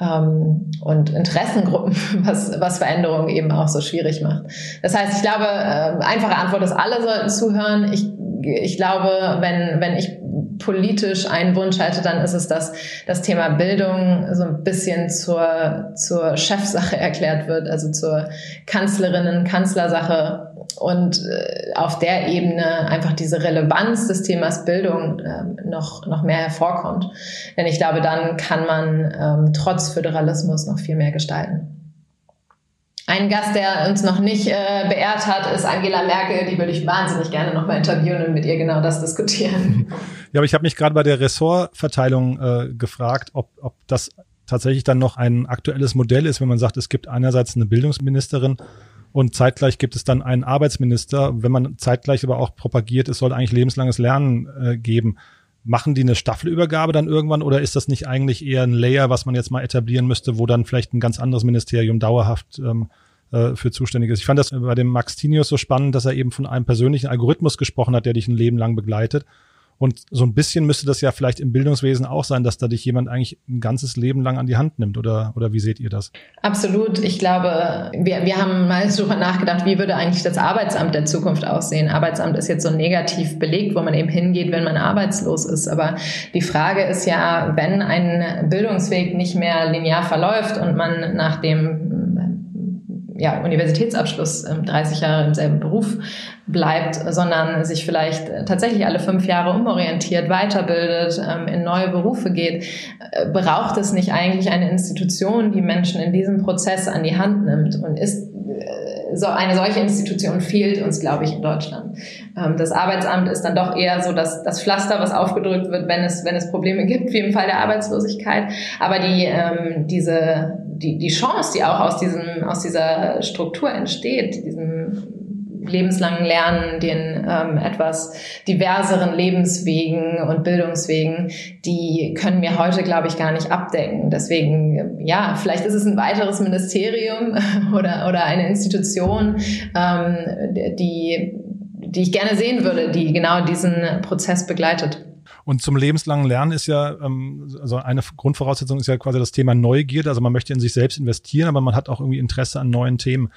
ähm, und Interessengruppen, was, was Veränderungen eben auch so schwierig macht. Das heißt, ich glaube, äh, einfache Antwort ist, alle sollten zuhören. Ich, ich glaube, wenn, wenn ich politisch einen Wunsch hätte, dann ist es, dass das Thema Bildung so ein bisschen zur, zur Chefsache erklärt wird, also zur Kanzlerinnen-Kanzlersache und äh, auf der Ebene einfach diese Relevanz des Themas Bildung äh, noch, noch mehr hervorkommt. Denn ich glaube, dann kann man ähm, trotz Föderalismus noch viel mehr gestalten. Ein Gast, der uns noch nicht äh, beehrt hat, ist Angela Merkel. Die würde ich wahnsinnig gerne noch mal interviewen und mit ihr genau das diskutieren. Ja, aber ich habe mich gerade bei der Ressortverteilung äh, gefragt, ob, ob das tatsächlich dann noch ein aktuelles Modell ist, wenn man sagt, es gibt einerseits eine Bildungsministerin und zeitgleich gibt es dann einen Arbeitsminister. Wenn man zeitgleich aber auch propagiert, es soll eigentlich lebenslanges Lernen äh, geben, machen die eine Staffelübergabe dann irgendwann oder ist das nicht eigentlich eher ein Layer, was man jetzt mal etablieren müsste, wo dann vielleicht ein ganz anderes Ministerium dauerhaft ähm, äh, für zuständig ist? Ich fand das bei dem Max Tinius so spannend, dass er eben von einem persönlichen Algorithmus gesprochen hat, der dich ein Leben lang begleitet. Und so ein bisschen müsste das ja vielleicht im Bildungswesen auch sein, dass da dich jemand eigentlich ein ganzes Leben lang an die Hand nimmt. Oder, oder wie seht ihr das? Absolut. Ich glaube, wir, wir haben mal darüber nachgedacht, wie würde eigentlich das Arbeitsamt der Zukunft aussehen. Arbeitsamt ist jetzt so negativ belegt, wo man eben hingeht, wenn man arbeitslos ist. Aber die Frage ist ja, wenn ein Bildungsweg nicht mehr linear verläuft und man nach dem ja, Universitätsabschluss 30 ähm, Jahre im selben Beruf bleibt, sondern sich vielleicht tatsächlich alle fünf Jahre umorientiert, weiterbildet, ähm, in neue Berufe geht, äh, braucht es nicht eigentlich eine Institution, die Menschen in diesem Prozess an die Hand nimmt und ist äh, so eine solche Institution fehlt uns, glaube ich, in Deutschland. Ähm, das Arbeitsamt ist dann doch eher so das, das Pflaster, was aufgedrückt wird, wenn es, wenn es Probleme gibt, wie im Fall der Arbeitslosigkeit. Aber die, diese, die, die Chance, die auch aus diesem, aus dieser Struktur entsteht, diesem lebenslangen Lernen, den ähm, etwas diverseren Lebenswegen und Bildungswegen, die können wir heute, glaube ich, gar nicht abdecken. Deswegen, ja, vielleicht ist es ein weiteres Ministerium oder, oder eine Institution, ähm, die, die ich gerne sehen würde, die genau diesen Prozess begleitet. Und zum lebenslangen Lernen ist ja, ähm, also eine Grundvoraussetzung ist ja quasi das Thema Neugierde. Also man möchte in sich selbst investieren, aber man hat auch irgendwie Interesse an neuen Themen.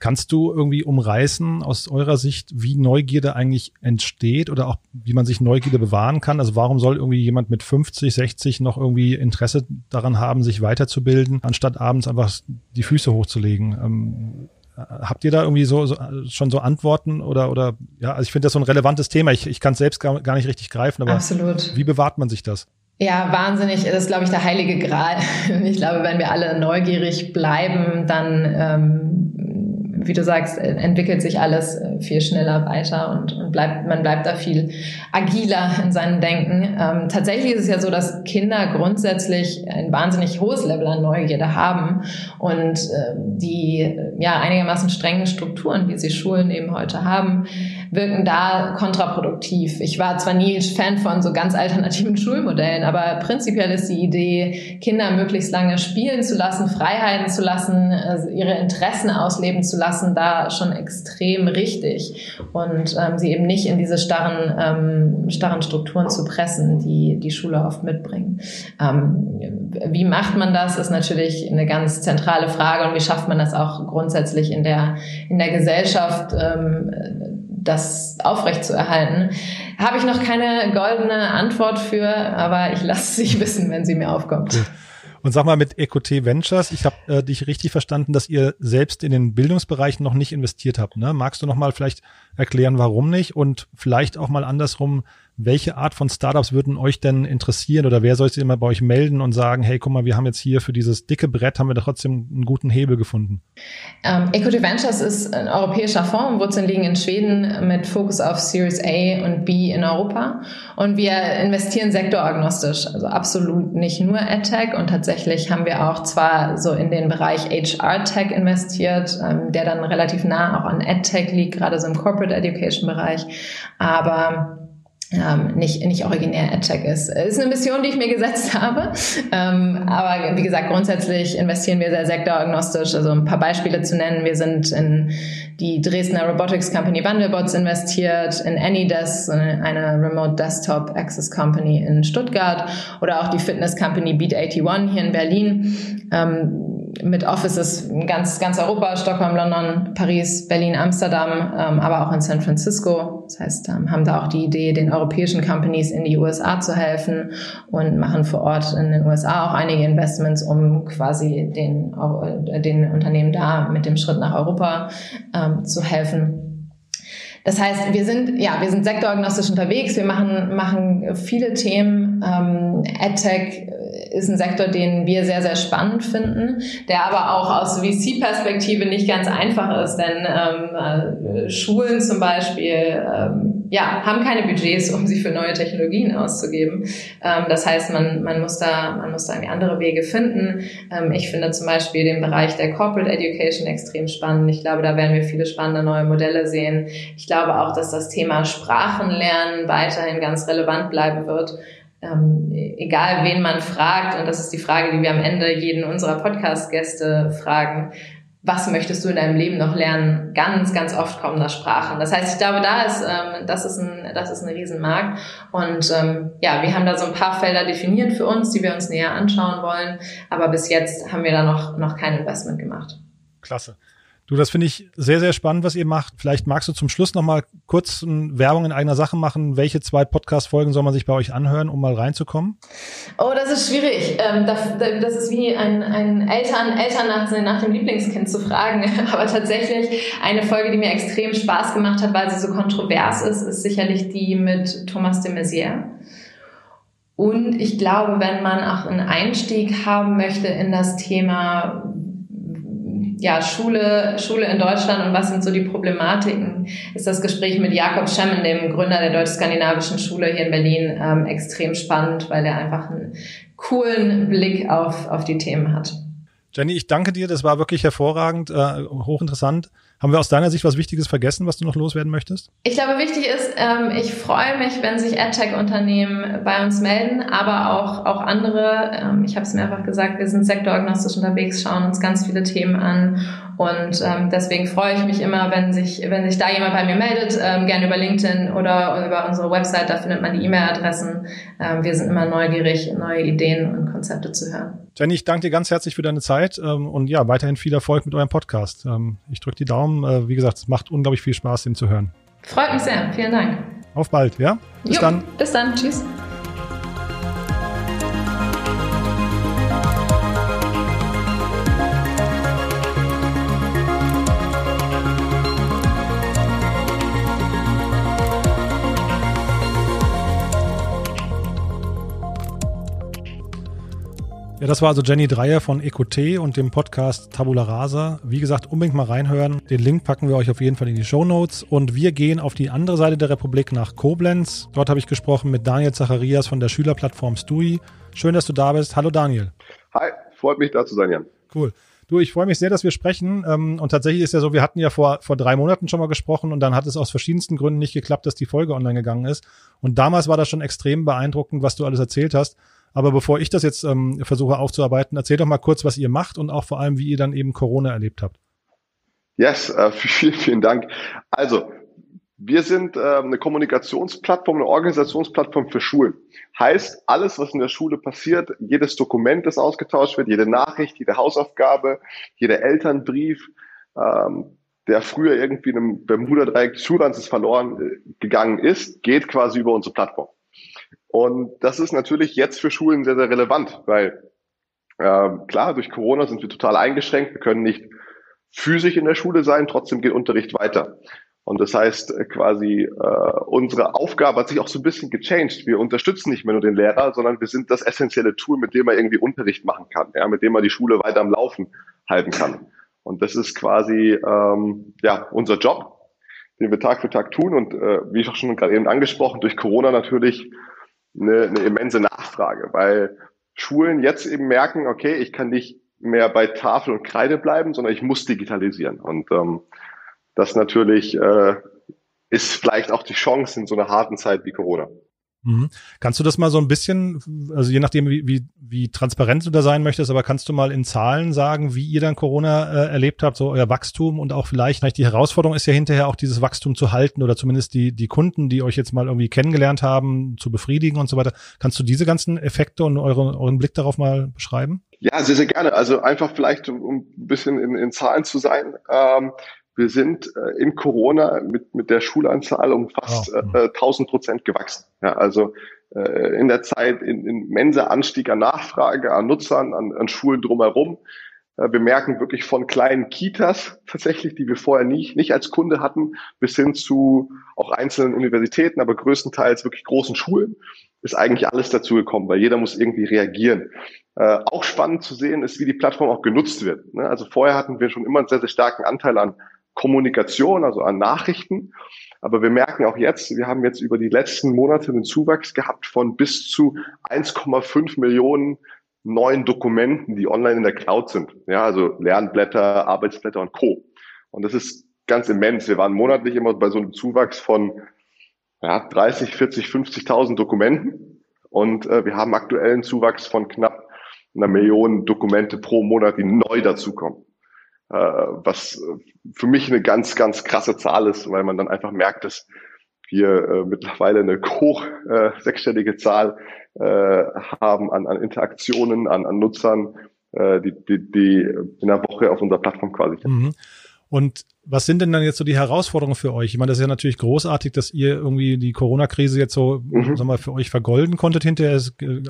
Kannst du irgendwie umreißen aus eurer Sicht, wie Neugierde eigentlich entsteht oder auch wie man sich Neugierde bewahren kann? Also warum soll irgendwie jemand mit 50, 60 noch irgendwie Interesse daran haben, sich weiterzubilden, anstatt abends einfach die Füße hochzulegen? Habt ihr da irgendwie so, so schon so Antworten oder oder ja, also ich finde das so ein relevantes Thema. Ich, ich kann es selbst gar, gar nicht richtig greifen, aber Absolut. wie bewahrt man sich das? Ja, wahnsinnig. Das ist, glaube ich, der heilige Gral. Ich glaube, wenn wir alle neugierig bleiben, dann ähm, wie du sagst, äh, entwickelt sich alles äh, viel schneller weiter und, und bleibt, man bleibt da viel agiler in seinem Denken. Ähm, tatsächlich ist es ja so, dass Kinder grundsätzlich ein wahnsinnig hohes Level an Neugierde haben und äh, die ja einigermaßen strengen Strukturen, wie sie Schulen eben heute haben, wirken da kontraproduktiv. Ich war zwar nie Fan von so ganz alternativen Schulmodellen, aber prinzipiell ist die Idee, Kinder möglichst lange spielen zu lassen, Freiheiten zu lassen, also ihre Interessen ausleben zu lassen, da schon extrem richtig und ähm, sie eben nicht in diese starren, ähm, starren Strukturen zu pressen, die die Schule oft mitbringen. Ähm, wie macht man das, ist natürlich eine ganz zentrale Frage und wie schafft man das auch grundsätzlich in der, in der Gesellschaft, ähm, das aufrechtzuerhalten. Habe ich noch keine goldene Antwort für, aber ich lasse sie wissen, wenn sie mir aufkommt. Und sag mal mit EcoT Ventures, ich habe äh, dich richtig verstanden, dass ihr selbst in den Bildungsbereichen noch nicht investiert habt. Ne? Magst du noch mal vielleicht erklären, warum nicht und vielleicht auch mal andersrum, welche Art von Startups würden euch denn interessieren? Oder wer soll sich immer bei euch melden und sagen, hey, guck mal, wir haben jetzt hier für dieses dicke Brett haben wir trotzdem einen guten Hebel gefunden? Ähm, Equity Ventures ist ein europäischer Fonds, Wurzeln liegen in Schweden mit Fokus auf Series A und B in Europa. Und wir investieren sektoragnostisch, also absolut nicht nur AdTech. Und tatsächlich haben wir auch zwar so in den Bereich HR-Tech investiert, ähm, der dann relativ nah auch an AdTech liegt, gerade so im Corporate Education Bereich, aber ähm, nicht, nicht originär AdTech ist. Ist eine Mission, die ich mir gesetzt habe. Ähm, aber wie gesagt, grundsätzlich investieren wir sehr sektoragnostisch. Also ein paar Beispiele zu nennen. Wir sind in die Dresdner Robotics Company Wandelbots investiert, in AnyDesk, eine Remote Desktop Access Company in Stuttgart oder auch die Fitness Company Beat81 hier in Berlin. Ähm, mit Offices in ganz, ganz Europa, Stockholm, London, Paris, Berlin, Amsterdam, ähm, aber auch in San Francisco. Das heißt, ähm, haben da auch die Idee, den europäischen Companies in die USA zu helfen und machen vor Ort in den USA auch einige Investments, um quasi den, äh, den Unternehmen da mit dem Schritt nach Europa ähm, zu helfen. Das heißt, wir sind, ja, wir sind sektoragnostisch unterwegs. Wir machen, machen viele Themen. Ähm, EdTech ist ein Sektor, den wir sehr, sehr spannend finden, der aber auch aus VC-Perspektive nicht ganz einfach ist, denn ähm, äh, Schulen zum Beispiel ähm, ja, haben keine Budgets, um sie für neue Technologien auszugeben. Ähm, das heißt, man, man, muss da, man muss da irgendwie andere Wege finden. Ähm, ich finde zum Beispiel den Bereich der Corporate Education extrem spannend. Ich glaube, da werden wir viele spannende neue Modelle sehen. Ich glaube auch, dass das Thema Sprachenlernen weiterhin ganz relevant bleiben wird ähm, egal wen man fragt, und das ist die Frage, die wir am Ende jeden unserer Podcast-Gäste fragen, was möchtest du in deinem Leben noch lernen? Ganz, ganz oft kommen da Sprachen. Das heißt, ich glaube, da ist, ähm, das ist ein, das ist ein Riesenmarkt. Und ähm, ja, wir haben da so ein paar Felder definiert für uns, die wir uns näher anschauen wollen. Aber bis jetzt haben wir da noch, noch kein Investment gemacht. Klasse. Du, das finde ich sehr, sehr spannend, was ihr macht. Vielleicht magst du zum Schluss nochmal kurz Werbung in eigener Sache machen. Welche zwei Podcast-Folgen soll man sich bei euch anhören, um mal reinzukommen? Oh, das ist schwierig. Ähm, das ist wie ein, ein Eltern, Eltern nach, nach dem Lieblingskind zu fragen. Aber tatsächlich eine Folge, die mir extrem Spaß gemacht hat, weil sie so kontrovers ist, ist sicherlich die mit Thomas de Maizière. Und ich glaube, wenn man auch einen Einstieg haben möchte in das Thema, ja, Schule, Schule in Deutschland und was sind so die Problematiken, ist das Gespräch mit Jakob Schemmen, dem Gründer der deutsch-skandinavischen Schule hier in Berlin, ähm, extrem spannend, weil er einfach einen coolen Blick auf, auf die Themen hat. Jenny, ich danke dir, das war wirklich hervorragend, äh, hochinteressant. Haben wir aus deiner Sicht was Wichtiges vergessen, was du noch loswerden möchtest? Ich glaube, wichtig ist, ähm, ich freue mich, wenn sich AdTech-Unternehmen bei uns melden, aber auch, auch andere. Ähm, ich habe es mehrfach gesagt, wir sind sektoragnostisch unterwegs, schauen uns ganz viele Themen an und ähm, deswegen freue ich mich immer, wenn sich, wenn sich da jemand bei mir meldet, ähm, gerne über LinkedIn oder über unsere Website, da findet man die E-Mail-Adressen. Ähm, wir sind immer neugierig, neue Ideen und Konzepte zu hören. Jenny, ich danke dir ganz herzlich für deine Zeit ähm, und ja, weiterhin viel Erfolg mit eurem Podcast. Ähm, ich drücke die Daumen. Äh, wie gesagt, es macht unglaublich viel Spaß, den zu hören. Freut mich sehr. Vielen Dank. Auf bald, ja? Bis jo, dann. Bis dann. Tschüss. Ja, das war also Jenny Dreier von EcoT und dem Podcast Tabula Rasa. Wie gesagt, unbedingt mal reinhören. Den Link packen wir euch auf jeden Fall in die Show Notes. Und wir gehen auf die andere Seite der Republik nach Koblenz. Dort habe ich gesprochen mit Daniel Zacharias von der Schülerplattform Stui. Schön, dass du da bist. Hallo Daniel. Hi, freut mich da zu sein, Jan. Cool. Du, ich freue mich sehr, dass wir sprechen. Ähm, und tatsächlich ist ja so, wir hatten ja vor, vor drei Monaten schon mal gesprochen und dann hat es aus verschiedensten Gründen nicht geklappt, dass die Folge online gegangen ist. Und damals war das schon extrem beeindruckend, was du alles erzählt hast. Aber bevor ich das jetzt ähm, versuche aufzuarbeiten, erzähl doch mal kurz, was ihr macht und auch vor allem, wie ihr dann eben Corona erlebt habt. Yes, äh, vielen, vielen Dank. Also, wir sind äh, eine Kommunikationsplattform, eine Organisationsplattform für Schulen. Heißt, alles, was in der Schule passiert, jedes Dokument, das ausgetauscht wird, jede Nachricht, jede Hausaufgabe, jeder Elternbrief, ähm, der früher irgendwie in einem Bermuda-Dreieck Schulrands verloren äh, gegangen ist, geht quasi über unsere Plattform. Und das ist natürlich jetzt für Schulen sehr, sehr relevant, weil äh, klar, durch Corona sind wir total eingeschränkt. Wir können nicht physisch in der Schule sein, trotzdem geht Unterricht weiter. Und das heißt äh, quasi, äh, unsere Aufgabe hat sich auch so ein bisschen gechanged. Wir unterstützen nicht mehr nur den Lehrer, sondern wir sind das essentielle Tool, mit dem er irgendwie Unterricht machen kann, ja, mit dem er die Schule weiter am Laufen halten kann. Und das ist quasi ähm, ja unser Job, den wir Tag für Tag tun. Und äh, wie ich auch schon gerade eben angesprochen, durch Corona natürlich eine, eine immense Nachfrage, weil Schulen jetzt eben merken, okay, ich kann nicht mehr bei Tafel und Kreide bleiben, sondern ich muss digitalisieren. Und ähm, das natürlich äh, ist vielleicht auch die Chance in so einer harten Zeit wie Corona. Mhm. Kannst du das mal so ein bisschen, also je nachdem, wie, wie, wie transparent du da sein möchtest, aber kannst du mal in Zahlen sagen, wie ihr dann Corona äh, erlebt habt, so euer Wachstum und auch vielleicht, vielleicht die Herausforderung ist ja hinterher auch dieses Wachstum zu halten oder zumindest die, die Kunden, die euch jetzt mal irgendwie kennengelernt haben, zu befriedigen und so weiter. Kannst du diese ganzen Effekte und euren, euren Blick darauf mal beschreiben? Ja, sehr, sehr gerne. Also einfach vielleicht, um, ein bisschen in, in Zahlen zu sein. Ähm, wir sind äh, in Corona mit, mit der Schulanzahl um fast oh. äh, 1000 Prozent gewachsen. Ja, also äh, in der Zeit in, in immenser Anstieg an Nachfrage, an Nutzern, an, an Schulen drumherum. Äh, wir merken wirklich von kleinen Kitas tatsächlich, die wir vorher nicht, nicht als Kunde hatten, bis hin zu auch einzelnen Universitäten, aber größtenteils wirklich großen Schulen, ist eigentlich alles dazu gekommen, weil jeder muss irgendwie reagieren. Äh, auch spannend zu sehen ist, wie die Plattform auch genutzt wird. Ne? Also vorher hatten wir schon immer einen sehr, sehr starken Anteil an Kommunikation, also an Nachrichten. Aber wir merken auch jetzt, wir haben jetzt über die letzten Monate einen Zuwachs gehabt von bis zu 1,5 Millionen neuen Dokumenten, die online in der Cloud sind. Ja, also Lernblätter, Arbeitsblätter und Co. Und das ist ganz immens. Wir waren monatlich immer bei so einem Zuwachs von ja, 30, 40, 50.000 Dokumenten. Und äh, wir haben aktuell einen Zuwachs von knapp einer Million Dokumente pro Monat, die neu dazukommen äh, was für mich eine ganz, ganz krasse Zahl ist, weil man dann einfach merkt, dass wir äh, mittlerweile eine hoch äh, sechsstellige Zahl äh, haben an, an Interaktionen, an, an Nutzern, äh, die, die, die in der Woche auf unserer Plattform quasi. Mhm. Und was sind denn dann jetzt so die Herausforderungen für euch? Ich meine, das ist ja natürlich großartig, dass ihr irgendwie die Corona-Krise jetzt so, mhm. sag mal, für euch vergolden konntet hinterher.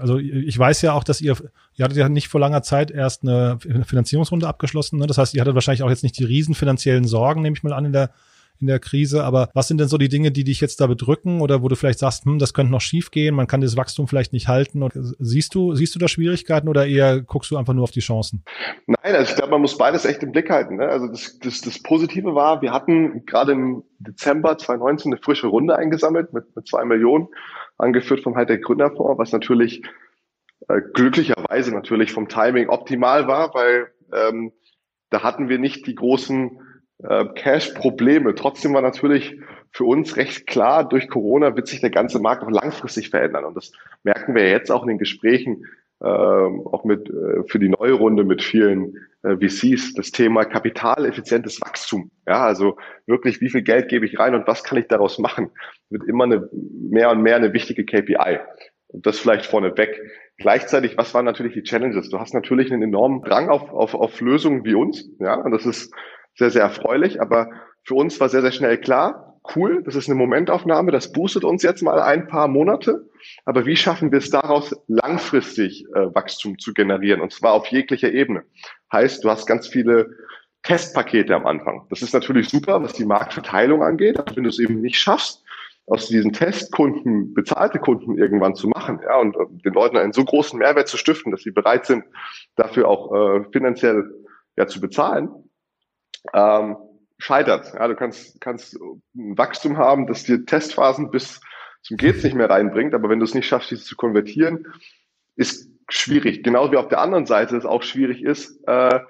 Also ich weiß ja auch, dass ihr, ihr hattet ja nicht vor langer Zeit erst eine Finanzierungsrunde abgeschlossen. Ne? Das heißt, ihr hattet wahrscheinlich auch jetzt nicht die riesen finanziellen Sorgen, nehme ich mal an, in der in der Krise. Aber was sind denn so die Dinge, die dich jetzt da bedrücken oder wo du vielleicht sagst, hm, das könnte noch schief gehen, man kann das Wachstum vielleicht nicht halten? Und siehst du, siehst du da Schwierigkeiten oder eher guckst du einfach nur auf die Chancen? Nein, also ich glaube, man muss beides echt im Blick halten. Ne? Also das, das, das Positive war, wir hatten gerade im Dezember 2019 eine frische Runde eingesammelt mit, mit zwei Millionen, angeführt vom halt der Gründerfonds, was natürlich äh, glücklicherweise natürlich vom Timing optimal war, weil ähm, da hatten wir nicht die großen äh, Cash-Probleme. Trotzdem war natürlich für uns recht klar, durch Corona wird sich der ganze Markt auch langfristig verändern. Und das merken wir jetzt auch in den Gesprächen, äh, auch mit äh, für die neue Runde mit vielen äh, VCs, das Thema kapitaleffizientes Wachstum. Ja, also wirklich, wie viel Geld gebe ich rein und was kann ich daraus machen, wird immer eine, mehr und mehr eine wichtige KPI. Und das vielleicht vorneweg. Gleichzeitig, was waren natürlich die Challenges? Du hast natürlich einen enormen Drang auf, auf, auf Lösungen wie uns. Ja, und das ist sehr, sehr erfreulich. Aber für uns war sehr, sehr schnell klar, cool, das ist eine Momentaufnahme, das boostet uns jetzt mal ein paar Monate. Aber wie schaffen wir es daraus, langfristig äh, Wachstum zu generieren? Und zwar auf jeglicher Ebene. Heißt, du hast ganz viele Testpakete am Anfang. Das ist natürlich super, was die Marktverteilung angeht. Aber wenn du es eben nicht schaffst, aus diesen Testkunden bezahlte Kunden irgendwann zu machen, ja, und, und den Leuten einen so großen Mehrwert zu stiften, dass sie bereit sind, dafür auch äh, finanziell ja zu bezahlen, ähm, scheitert. Ja, du kannst, kannst ein Wachstum haben, das dir Testphasen bis zum Geht's nicht mehr reinbringt, aber wenn du es nicht schaffst, diese zu konvertieren, ist schwierig. Genau wie auf der anderen Seite es auch schwierig ist, äh,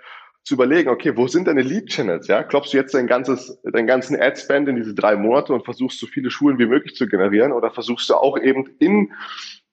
zu überlegen, okay, wo sind deine Lead-Channels? Ja? Klopfst du jetzt dein ganzes, deinen ganzen Ad-Spend in diese drei Monate und versuchst so viele Schulen wie möglich zu generieren oder versuchst du auch eben in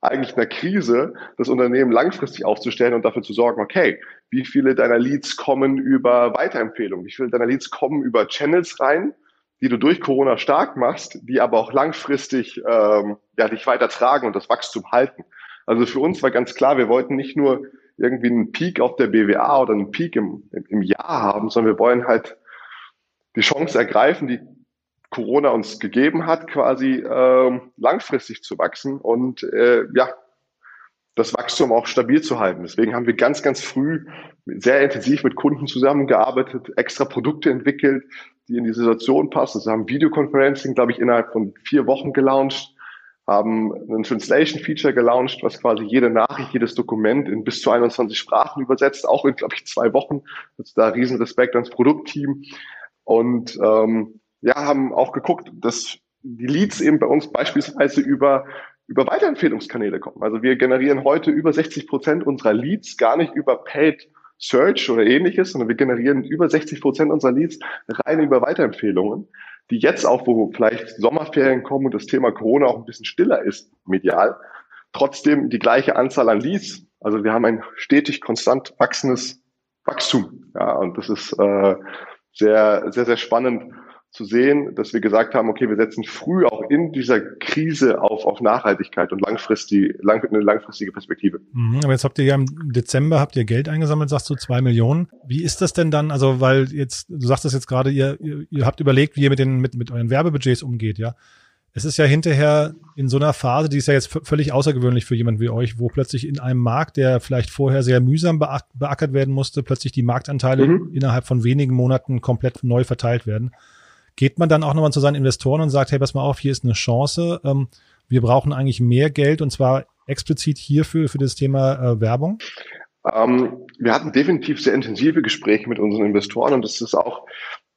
eigentlich einer Krise das Unternehmen langfristig aufzustellen und dafür zu sorgen, okay, wie viele deiner Leads kommen über Weiterempfehlungen, wie viele deiner Leads kommen über Channels rein, die du durch Corona stark machst, die aber auch langfristig ähm, ja, dich weiter tragen und das Wachstum halten. Also für uns war ganz klar, wir wollten nicht nur irgendwie einen Peak auf der BWA oder einen Peak im, im Jahr haben, sondern wir wollen halt die Chance ergreifen, die Corona uns gegeben hat, quasi ähm, langfristig zu wachsen und äh, ja, das Wachstum auch stabil zu halten. Deswegen haben wir ganz, ganz früh sehr intensiv mit Kunden zusammengearbeitet, extra Produkte entwickelt, die in die Situation passen. Also haben Videoconferencing, glaube ich, innerhalb von vier Wochen gelauncht, haben ein Translation-Feature gelauncht, was quasi jede Nachricht, jedes Dokument in bis zu 21 Sprachen übersetzt, auch in, glaube ich, zwei Wochen. Also da riesen Respekt ans Produktteam. Und ähm, ja, haben auch geguckt, dass die Leads eben bei uns beispielsweise über über Weiterempfehlungskanäle kommen. Also wir generieren heute über 60 Prozent unserer Leads gar nicht über Paid Search oder ähnliches, sondern wir generieren über 60 Prozent unserer Leads rein über Weiterempfehlungen, die jetzt auch, wo vielleicht Sommerferien kommen und das Thema Corona auch ein bisschen stiller ist, medial, trotzdem die gleiche Anzahl an Leads. Also wir haben ein stetig konstant wachsendes Wachstum. Ja, und das ist äh, sehr, sehr, sehr spannend zu sehen, dass wir gesagt haben, okay, wir setzen früh auch in dieser Krise auf, auf Nachhaltigkeit und langfristig, lang, eine langfristige Perspektive. Mhm, aber jetzt habt ihr ja im Dezember habt ihr Geld eingesammelt, sagst du, zwei Millionen. Wie ist das denn dann? Also, weil jetzt, du sagst das jetzt gerade, ihr, ihr, ihr habt überlegt, wie ihr mit den, mit, mit euren Werbebudgets umgeht, ja? Es ist ja hinterher in so einer Phase, die ist ja jetzt völlig außergewöhnlich für jemanden wie euch, wo plötzlich in einem Markt, der vielleicht vorher sehr mühsam beackert werden musste, plötzlich die Marktanteile mhm. innerhalb von wenigen Monaten komplett neu verteilt werden. Geht man dann auch nochmal zu seinen Investoren und sagt, hey, pass mal auf, hier ist eine Chance. Ähm, wir brauchen eigentlich mehr Geld und zwar explizit hierfür, für das Thema äh, Werbung? Ähm, wir hatten definitiv sehr intensive Gespräche mit unseren Investoren und das ist auch,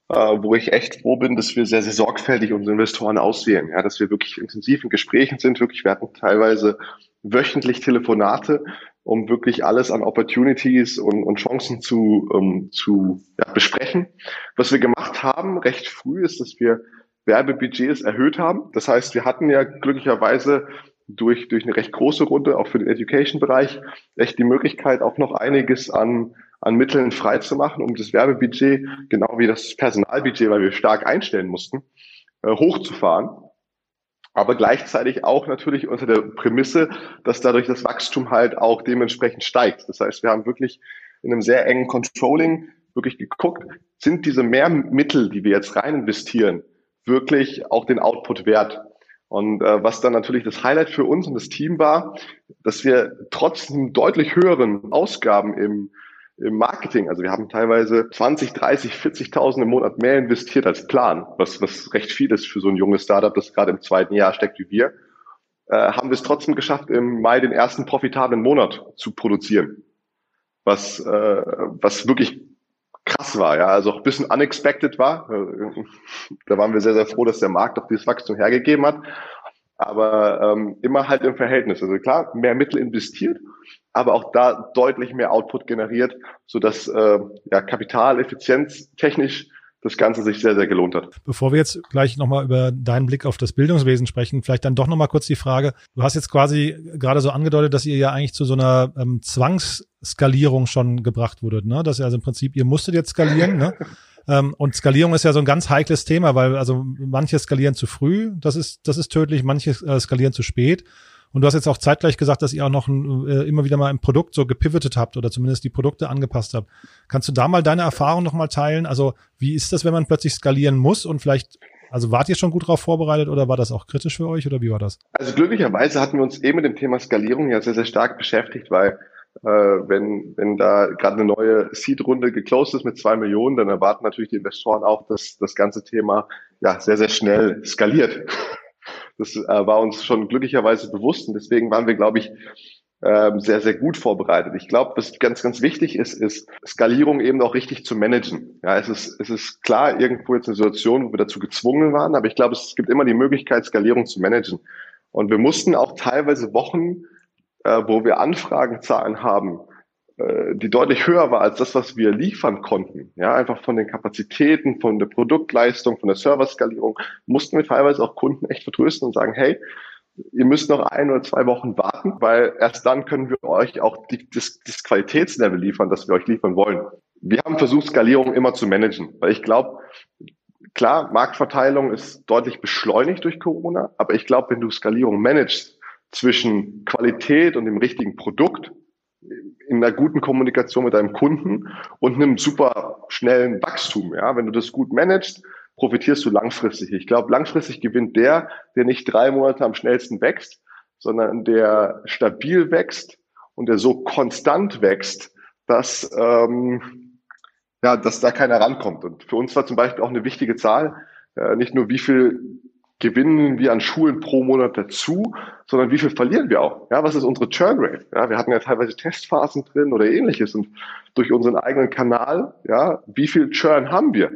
wo ich echt froh bin, dass wir sehr, sehr sorgfältig unsere Investoren auswählen. Ja, dass wir wirklich intensiv in Gesprächen sind. Wirklich, wir hatten teilweise wöchentlich Telefonate um wirklich alles an Opportunities und, und Chancen zu, ähm, zu ja, besprechen. Was wir gemacht haben recht früh ist, dass wir Werbebudgets erhöht haben. Das heißt, wir hatten ja glücklicherweise durch, durch eine recht große Runde, auch für den Education-Bereich, echt die Möglichkeit, auch noch einiges an, an Mitteln frei zu machen, um das Werbebudget, genau wie das Personalbudget, weil wir stark einstellen mussten, äh, hochzufahren aber gleichzeitig auch natürlich unter der Prämisse, dass dadurch das Wachstum halt auch dementsprechend steigt. Das heißt, wir haben wirklich in einem sehr engen Controlling wirklich geguckt, sind diese Mehrmittel, die wir jetzt rein investieren, wirklich auch den Output wert? Und äh, was dann natürlich das Highlight für uns und das Team war, dass wir trotz deutlich höheren Ausgaben im im Marketing. Also wir haben teilweise 20, 30, 40.000 im Monat mehr investiert als Plan, was, was recht viel ist für so ein junges Startup, das gerade im zweiten Jahr steckt wie wir. Äh, haben wir es trotzdem geschafft, im Mai den ersten profitablen Monat zu produzieren. Was, äh, was wirklich krass war, ja, also auch ein bisschen unexpected war. Äh, da waren wir sehr, sehr froh, dass der Markt auch dieses Wachstum hergegeben hat. Aber ähm, immer halt im Verhältnis. Also klar, mehr Mittel investiert, aber auch da deutlich mehr Output generiert, sodass äh, ja, Kapitaleffizienz technisch das Ganze sich sehr, sehr gelohnt hat. Bevor wir jetzt gleich nochmal über deinen Blick auf das Bildungswesen sprechen, vielleicht dann doch nochmal kurz die Frage, du hast jetzt quasi gerade so angedeutet, dass ihr ja eigentlich zu so einer ähm, Zwangsskalierung schon gebracht wurdet, ne? Dass ihr also im Prinzip, ihr musstet jetzt skalieren, ne? Ähm, und Skalierung ist ja so ein ganz heikles Thema, weil also manche skalieren zu früh, das ist, das ist tödlich, manche äh, skalieren zu spät. Und du hast jetzt auch zeitgleich gesagt, dass ihr auch noch äh, immer wieder mal im Produkt so gepivotet habt oder zumindest die Produkte angepasst habt. Kannst du da mal deine Erfahrung noch mal teilen? Also wie ist das, wenn man plötzlich skalieren muss und vielleicht also wart ihr schon gut darauf vorbereitet oder war das auch kritisch für euch oder wie war das? Also glücklicherweise hatten wir uns eben mit dem Thema Skalierung ja sehr, sehr stark beschäftigt, weil äh, wenn, wenn da gerade eine neue Seed-Runde geclosed ist mit zwei Millionen, dann erwarten natürlich die Investoren auch, dass das ganze Thema ja sehr, sehr schnell skaliert. Das äh, war uns schon glücklicherweise bewusst und deswegen waren wir, glaube ich, ähm, sehr, sehr gut vorbereitet. Ich glaube, was ganz, ganz wichtig ist, ist Skalierung eben auch richtig zu managen. Ja, es ist, es ist klar irgendwo jetzt eine Situation, wo wir dazu gezwungen waren, aber ich glaube, es gibt immer die Möglichkeit, Skalierung zu managen. Und wir mussten auch teilweise Wochen, äh, wo wir Anfragenzahlen haben, äh, die deutlich höher war als das, was wir liefern konnten. Ja, einfach von den Kapazitäten, von der Produktleistung, von der Serverskalierung, mussten wir teilweise auch Kunden echt vertrösten und sagen, hey, ihr müsst noch ein oder zwei Wochen warten, weil erst dann können wir euch auch die, das, das Qualitätslevel liefern, das wir euch liefern wollen. Wir haben versucht, Skalierung immer zu managen, weil ich glaube, klar, Marktverteilung ist deutlich beschleunigt durch Corona, aber ich glaube, wenn du Skalierung managst zwischen Qualität und dem richtigen Produkt, in einer guten Kommunikation mit deinem Kunden und einem super schnellen Wachstum. Ja, wenn du das gut managst, profitierst du langfristig. Ich glaube, langfristig gewinnt der, der nicht drei Monate am schnellsten wächst, sondern der stabil wächst und der so konstant wächst, dass, ähm, ja, dass da keiner rankommt. Und für uns war zum Beispiel auch eine wichtige Zahl, äh, nicht nur wie viel gewinnen wir an Schulen pro Monat dazu, sondern wie viel verlieren wir auch? Ja, was ist unsere Churn Rate? Ja, wir hatten ja teilweise Testphasen drin oder ähnliches und durch unseren eigenen Kanal, ja, wie viel Churn haben wir?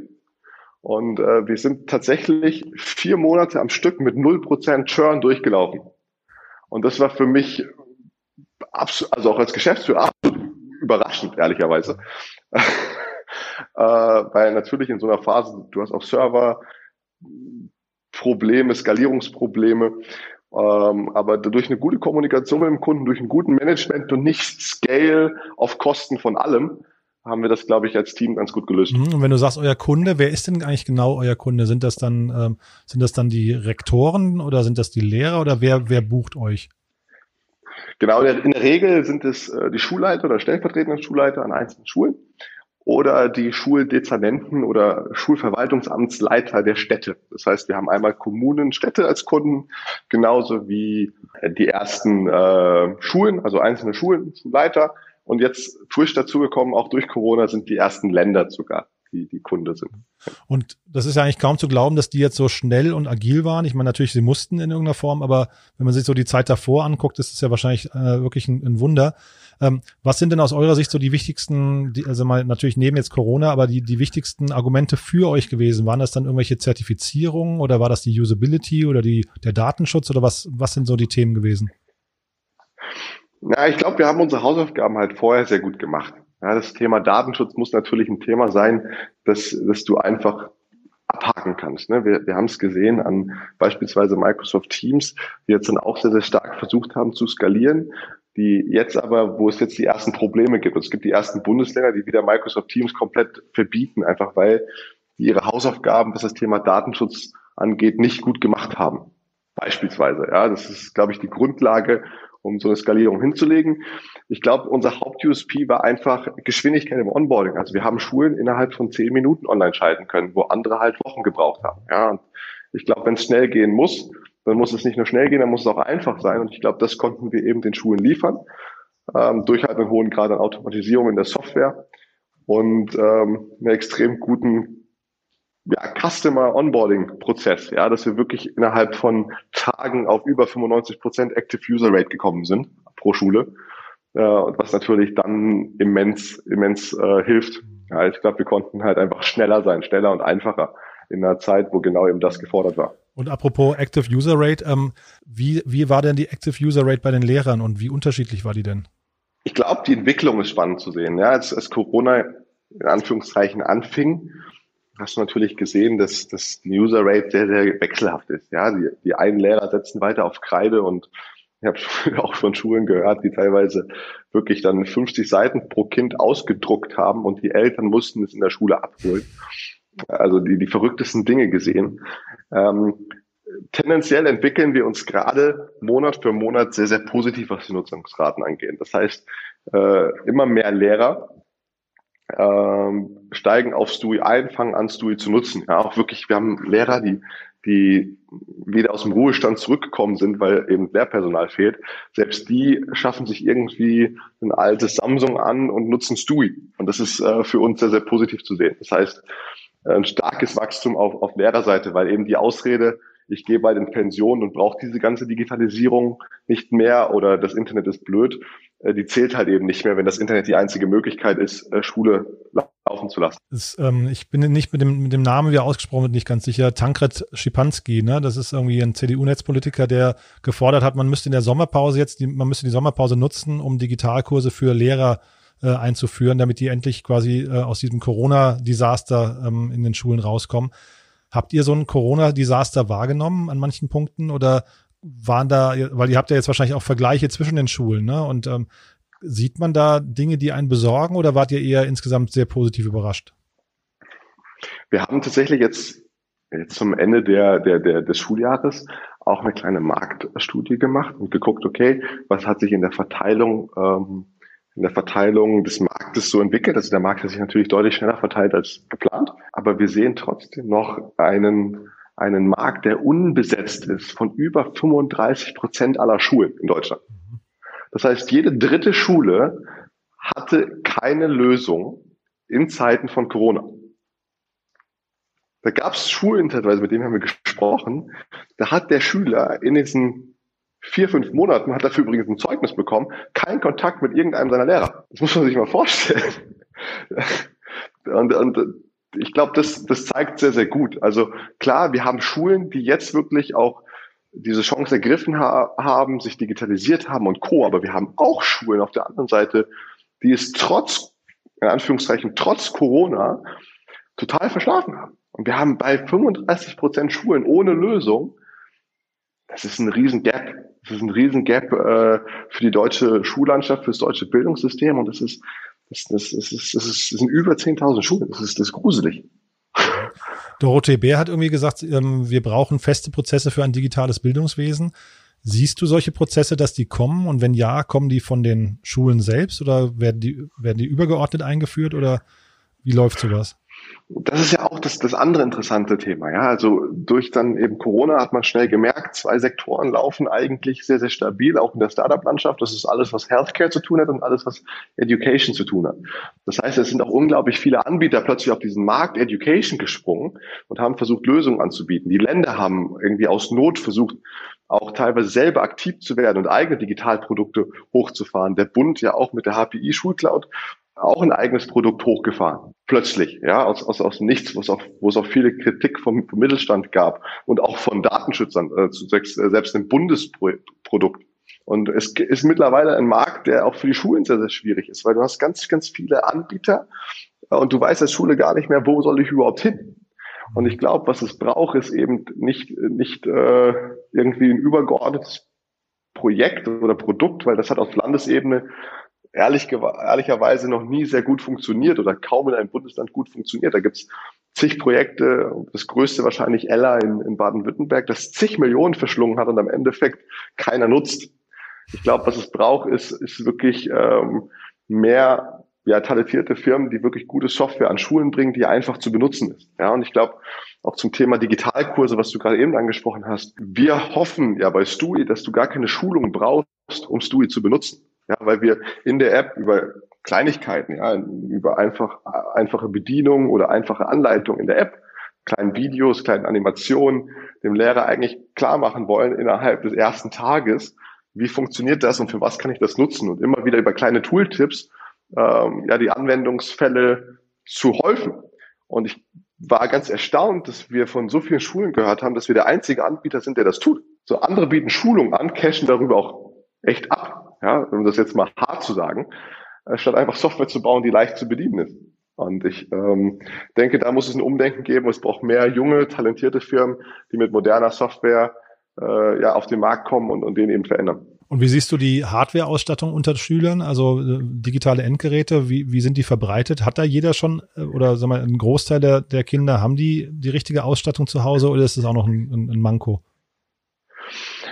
Und äh, wir sind tatsächlich vier Monate am Stück mit null Prozent Churn durchgelaufen. Und das war für mich absolut, also auch als Geschäftsführer absolut überraschend, ehrlicherweise. äh, weil natürlich in so einer Phase, du hast auch Server, Probleme, Skalierungsprobleme. Ähm, aber durch eine gute Kommunikation mit dem Kunden, durch einen guten Management und nicht Scale auf Kosten von allem, haben wir das, glaube ich, als Team ganz gut gelöst. Mhm, und wenn du sagst, euer Kunde, wer ist denn eigentlich genau euer Kunde? Sind das dann, ähm, sind das dann die Rektoren oder sind das die Lehrer oder wer, wer bucht euch? Genau, in der Regel sind es äh, die Schulleiter oder stellvertretende Schulleiter an einzelnen Schulen oder die Schuldezernenten oder Schulverwaltungsamtsleiter der Städte. Das heißt, wir haben einmal Kommunen, Städte als Kunden, genauso wie die ersten äh, Schulen, also einzelne Schulen, Schulleiter. Und jetzt frisch dazugekommen, auch durch Corona, sind die ersten Länder sogar die, die Kunde sind. Und das ist ja eigentlich kaum zu glauben, dass die jetzt so schnell und agil waren. Ich meine, natürlich, sie mussten in irgendeiner Form, aber wenn man sich so die Zeit davor anguckt, ist es ja wahrscheinlich äh, wirklich ein, ein Wunder. Ähm, was sind denn aus eurer Sicht so die wichtigsten, die, also mal natürlich neben jetzt Corona, aber die, die wichtigsten Argumente für euch gewesen? Waren das dann irgendwelche Zertifizierungen oder war das die Usability oder die, der Datenschutz oder was, was sind so die Themen gewesen? Na, ich glaube, wir haben unsere Hausaufgaben halt vorher sehr gut gemacht. Ja, das Thema Datenschutz muss natürlich ein Thema sein, dass, dass du einfach abhaken kannst. Ne? Wir, wir haben es gesehen an beispielsweise Microsoft Teams, die jetzt dann auch sehr, sehr stark versucht haben zu skalieren, die jetzt aber, wo es jetzt die ersten Probleme gibt. Und es gibt die ersten Bundesländer, die wieder Microsoft Teams komplett verbieten, einfach weil die ihre Hausaufgaben, was das Thema Datenschutz angeht, nicht gut gemacht haben. Beispielsweise. Ja, das ist, glaube ich, die Grundlage, um so eine Skalierung hinzulegen. Ich glaube, unser Haupt-USP war einfach Geschwindigkeit im Onboarding. Also wir haben Schulen innerhalb von zehn Minuten online schalten können, wo andere halt Wochen gebraucht haben. Ja, und ich glaube, wenn es schnell gehen muss, dann muss es nicht nur schnell gehen, dann muss es auch einfach sein. Und ich glaube, das konnten wir eben den Schulen liefern, ähm, durch halt einen hohen Grad an Automatisierung in der Software und ähm, einen extrem guten ja, Customer Onboarding Prozess, ja, dass wir wirklich innerhalb von Tagen auf über 95 Prozent Active User Rate gekommen sind pro Schule, äh, was natürlich dann immens, immens äh, hilft. Ja, ich glaube, wir konnten halt einfach schneller sein, schneller und einfacher in einer Zeit, wo genau eben das gefordert war. Und apropos Active User Rate, ähm, wie, wie war denn die Active User Rate bei den Lehrern und wie unterschiedlich war die denn? Ich glaube, die Entwicklung ist spannend zu sehen. Ja, als, als Corona in Anführungszeichen anfing, hast du natürlich gesehen, dass, dass die User Rate sehr, sehr wechselhaft ist. Ja, die, die einen Lehrer setzen weiter auf Kreide und ich habe auch von Schulen gehört, die teilweise wirklich dann 50 Seiten pro Kind ausgedruckt haben und die Eltern mussten es in der Schule abholen. Also die, die verrücktesten Dinge gesehen. Ähm, tendenziell entwickeln wir uns gerade Monat für Monat sehr, sehr positiv, was die Nutzungsraten angeht. Das heißt, äh, immer mehr Lehrer ähm, steigen auf Stui ein, fangen an, Stui zu nutzen. Ja, auch wirklich, wir haben Lehrer, die, die wieder aus dem Ruhestand zurückgekommen sind, weil eben Lehrpersonal fehlt. Selbst die schaffen sich irgendwie ein altes Samsung an und nutzen Stui. Und das ist äh, für uns sehr, sehr positiv zu sehen. Das heißt, ein starkes Wachstum auf, auf Lehrerseite, weil eben die Ausrede, ich gehe bei den Pensionen und brauche diese ganze Digitalisierung nicht mehr oder das Internet ist blöd, äh, die zählt halt eben nicht mehr, wenn das Internet die einzige Möglichkeit ist, äh, Schule laufen zu lassen. Das, ähm, ich bin nicht mit dem, mit dem Namen, wie er ausgesprochen wird, nicht ganz sicher. Tankred Schipanski, ne? Das ist irgendwie ein CDU-Netzpolitiker, der gefordert hat, man müsste in der Sommerpause jetzt, die, man müsste die Sommerpause nutzen, um Digitalkurse für Lehrer äh, einzuführen, damit die endlich quasi äh, aus diesem Corona-Desaster ähm, in den Schulen rauskommen. Habt ihr so ein Corona-Desaster wahrgenommen an manchen Punkten oder waren da, weil ihr habt ja jetzt wahrscheinlich auch Vergleiche zwischen den Schulen, ne? Und ähm, sieht man da Dinge, die einen besorgen oder wart ihr eher insgesamt sehr positiv überrascht? Wir haben tatsächlich jetzt, jetzt zum Ende der, der, der, des Schuljahres auch eine kleine Marktstudie gemacht und geguckt, okay, was hat sich in der Verteilung ähm, in der Verteilung des Marktes so entwickelt. Also der Markt hat sich natürlich deutlich schneller verteilt als geplant, aber wir sehen trotzdem noch einen einen Markt, der unbesetzt ist, von über 35 Prozent aller Schulen in Deutschland. Das heißt, jede dritte Schule hatte keine Lösung in Zeiten von Corona. Da gab es Schulinterviews, mit denen haben wir gesprochen. Da hat der Schüler in diesen vier, fünf Monaten, hat dafür übrigens ein Zeugnis bekommen, keinen Kontakt mit irgendeinem seiner Lehrer. Das muss man sich mal vorstellen. Und, und ich glaube, das, das zeigt sehr, sehr gut. Also klar, wir haben Schulen, die jetzt wirklich auch diese Chance ergriffen ha haben, sich digitalisiert haben und Co. Aber wir haben auch Schulen auf der anderen Seite, die es trotz, in Anführungszeichen, trotz Corona total verschlafen haben. Und wir haben bei 35 Prozent Schulen ohne Lösung, das ist ein riesen Gap. Das ist ein riesen Gap äh, für die deutsche Schullandschaft, für das deutsche Bildungssystem. Und das ist, das, das, das, ist, das, ist, das sind über 10.000 Schulen. Das ist, das ist gruselig. Dorothee Bär hat irgendwie gesagt, ähm, wir brauchen feste Prozesse für ein digitales Bildungswesen. Siehst du solche Prozesse, dass die kommen? Und wenn ja, kommen die von den Schulen selbst oder werden die, werden die übergeordnet eingeführt oder wie läuft sowas? Das ist ja auch das, das andere interessante Thema. Ja, also durch dann eben Corona hat man schnell gemerkt, zwei Sektoren laufen eigentlich sehr, sehr stabil, auch in der Startup-Landschaft. Das ist alles, was Healthcare zu tun hat und alles, was Education zu tun hat. Das heißt, es sind auch unglaublich viele Anbieter plötzlich auf diesen Markt Education gesprungen und haben versucht, Lösungen anzubieten. Die Länder haben irgendwie aus Not versucht, auch teilweise selber aktiv zu werden und eigene Digitalprodukte hochzufahren. Der Bund ja auch mit der HPI Schulcloud auch ein eigenes Produkt hochgefahren. Plötzlich, ja, aus, aus, aus nichts, wo es auch, wo es auch viele Kritik vom, vom Mittelstand gab und auch von Datenschützern, äh, selbst, äh, selbst ein Bundesprodukt. Und es ist mittlerweile ein Markt, der auch für die Schulen sehr, sehr schwierig ist, weil du hast ganz, ganz viele Anbieter und du weißt als Schule gar nicht mehr, wo soll ich überhaupt hin. Und ich glaube, was es braucht, ist eben nicht, nicht äh, irgendwie ein übergeordnetes Projekt oder Produkt, weil das hat auf Landesebene ehrlich, ehrlicherweise noch nie sehr gut funktioniert oder kaum in einem Bundesland gut funktioniert. Da gibt's zig Projekte, das größte wahrscheinlich Ella in, in Baden-Württemberg, das zig Millionen verschlungen hat und am Endeffekt keiner nutzt. Ich glaube, was es braucht, ist, ist wirklich ähm, mehr ja, talentierte Firmen, die wirklich gute Software an Schulen bringen, die einfach zu benutzen ist. Ja, und ich glaube, auch zum Thema Digitalkurse, was du gerade eben angesprochen hast. Wir hoffen ja bei Stui, dass du gar keine Schulung brauchst, um Stui zu benutzen. Ja, weil wir in der App über Kleinigkeiten, ja, über einfach, einfache Bedienung oder einfache Anleitung in der App, kleinen Videos, kleinen Animationen, dem Lehrer eigentlich klar machen wollen innerhalb des ersten Tages, wie funktioniert das und für was kann ich das nutzen und immer wieder über kleine Tooltips ähm, ja die Anwendungsfälle zu häufen. Und ich war ganz erstaunt, dass wir von so vielen Schulen gehört haben, dass wir der einzige Anbieter sind, der das tut. So andere bieten Schulungen an, cashen darüber auch echt ab ja, um das jetzt mal hart zu sagen, äh, statt einfach Software zu bauen, die leicht zu bedienen ist. Und ich ähm, denke, da muss es ein Umdenken geben. Es braucht mehr junge, talentierte Firmen, die mit moderner Software äh, ja, auf den Markt kommen und, und den eben verändern. Und wie siehst du die Hardware-Ausstattung unter Schülern, also äh, digitale Endgeräte, wie, wie sind die verbreitet? Hat da jeder schon äh, oder sag mal, ein Großteil der, der Kinder, haben die die richtige Ausstattung zu Hause oder ist es auch noch ein, ein Manko?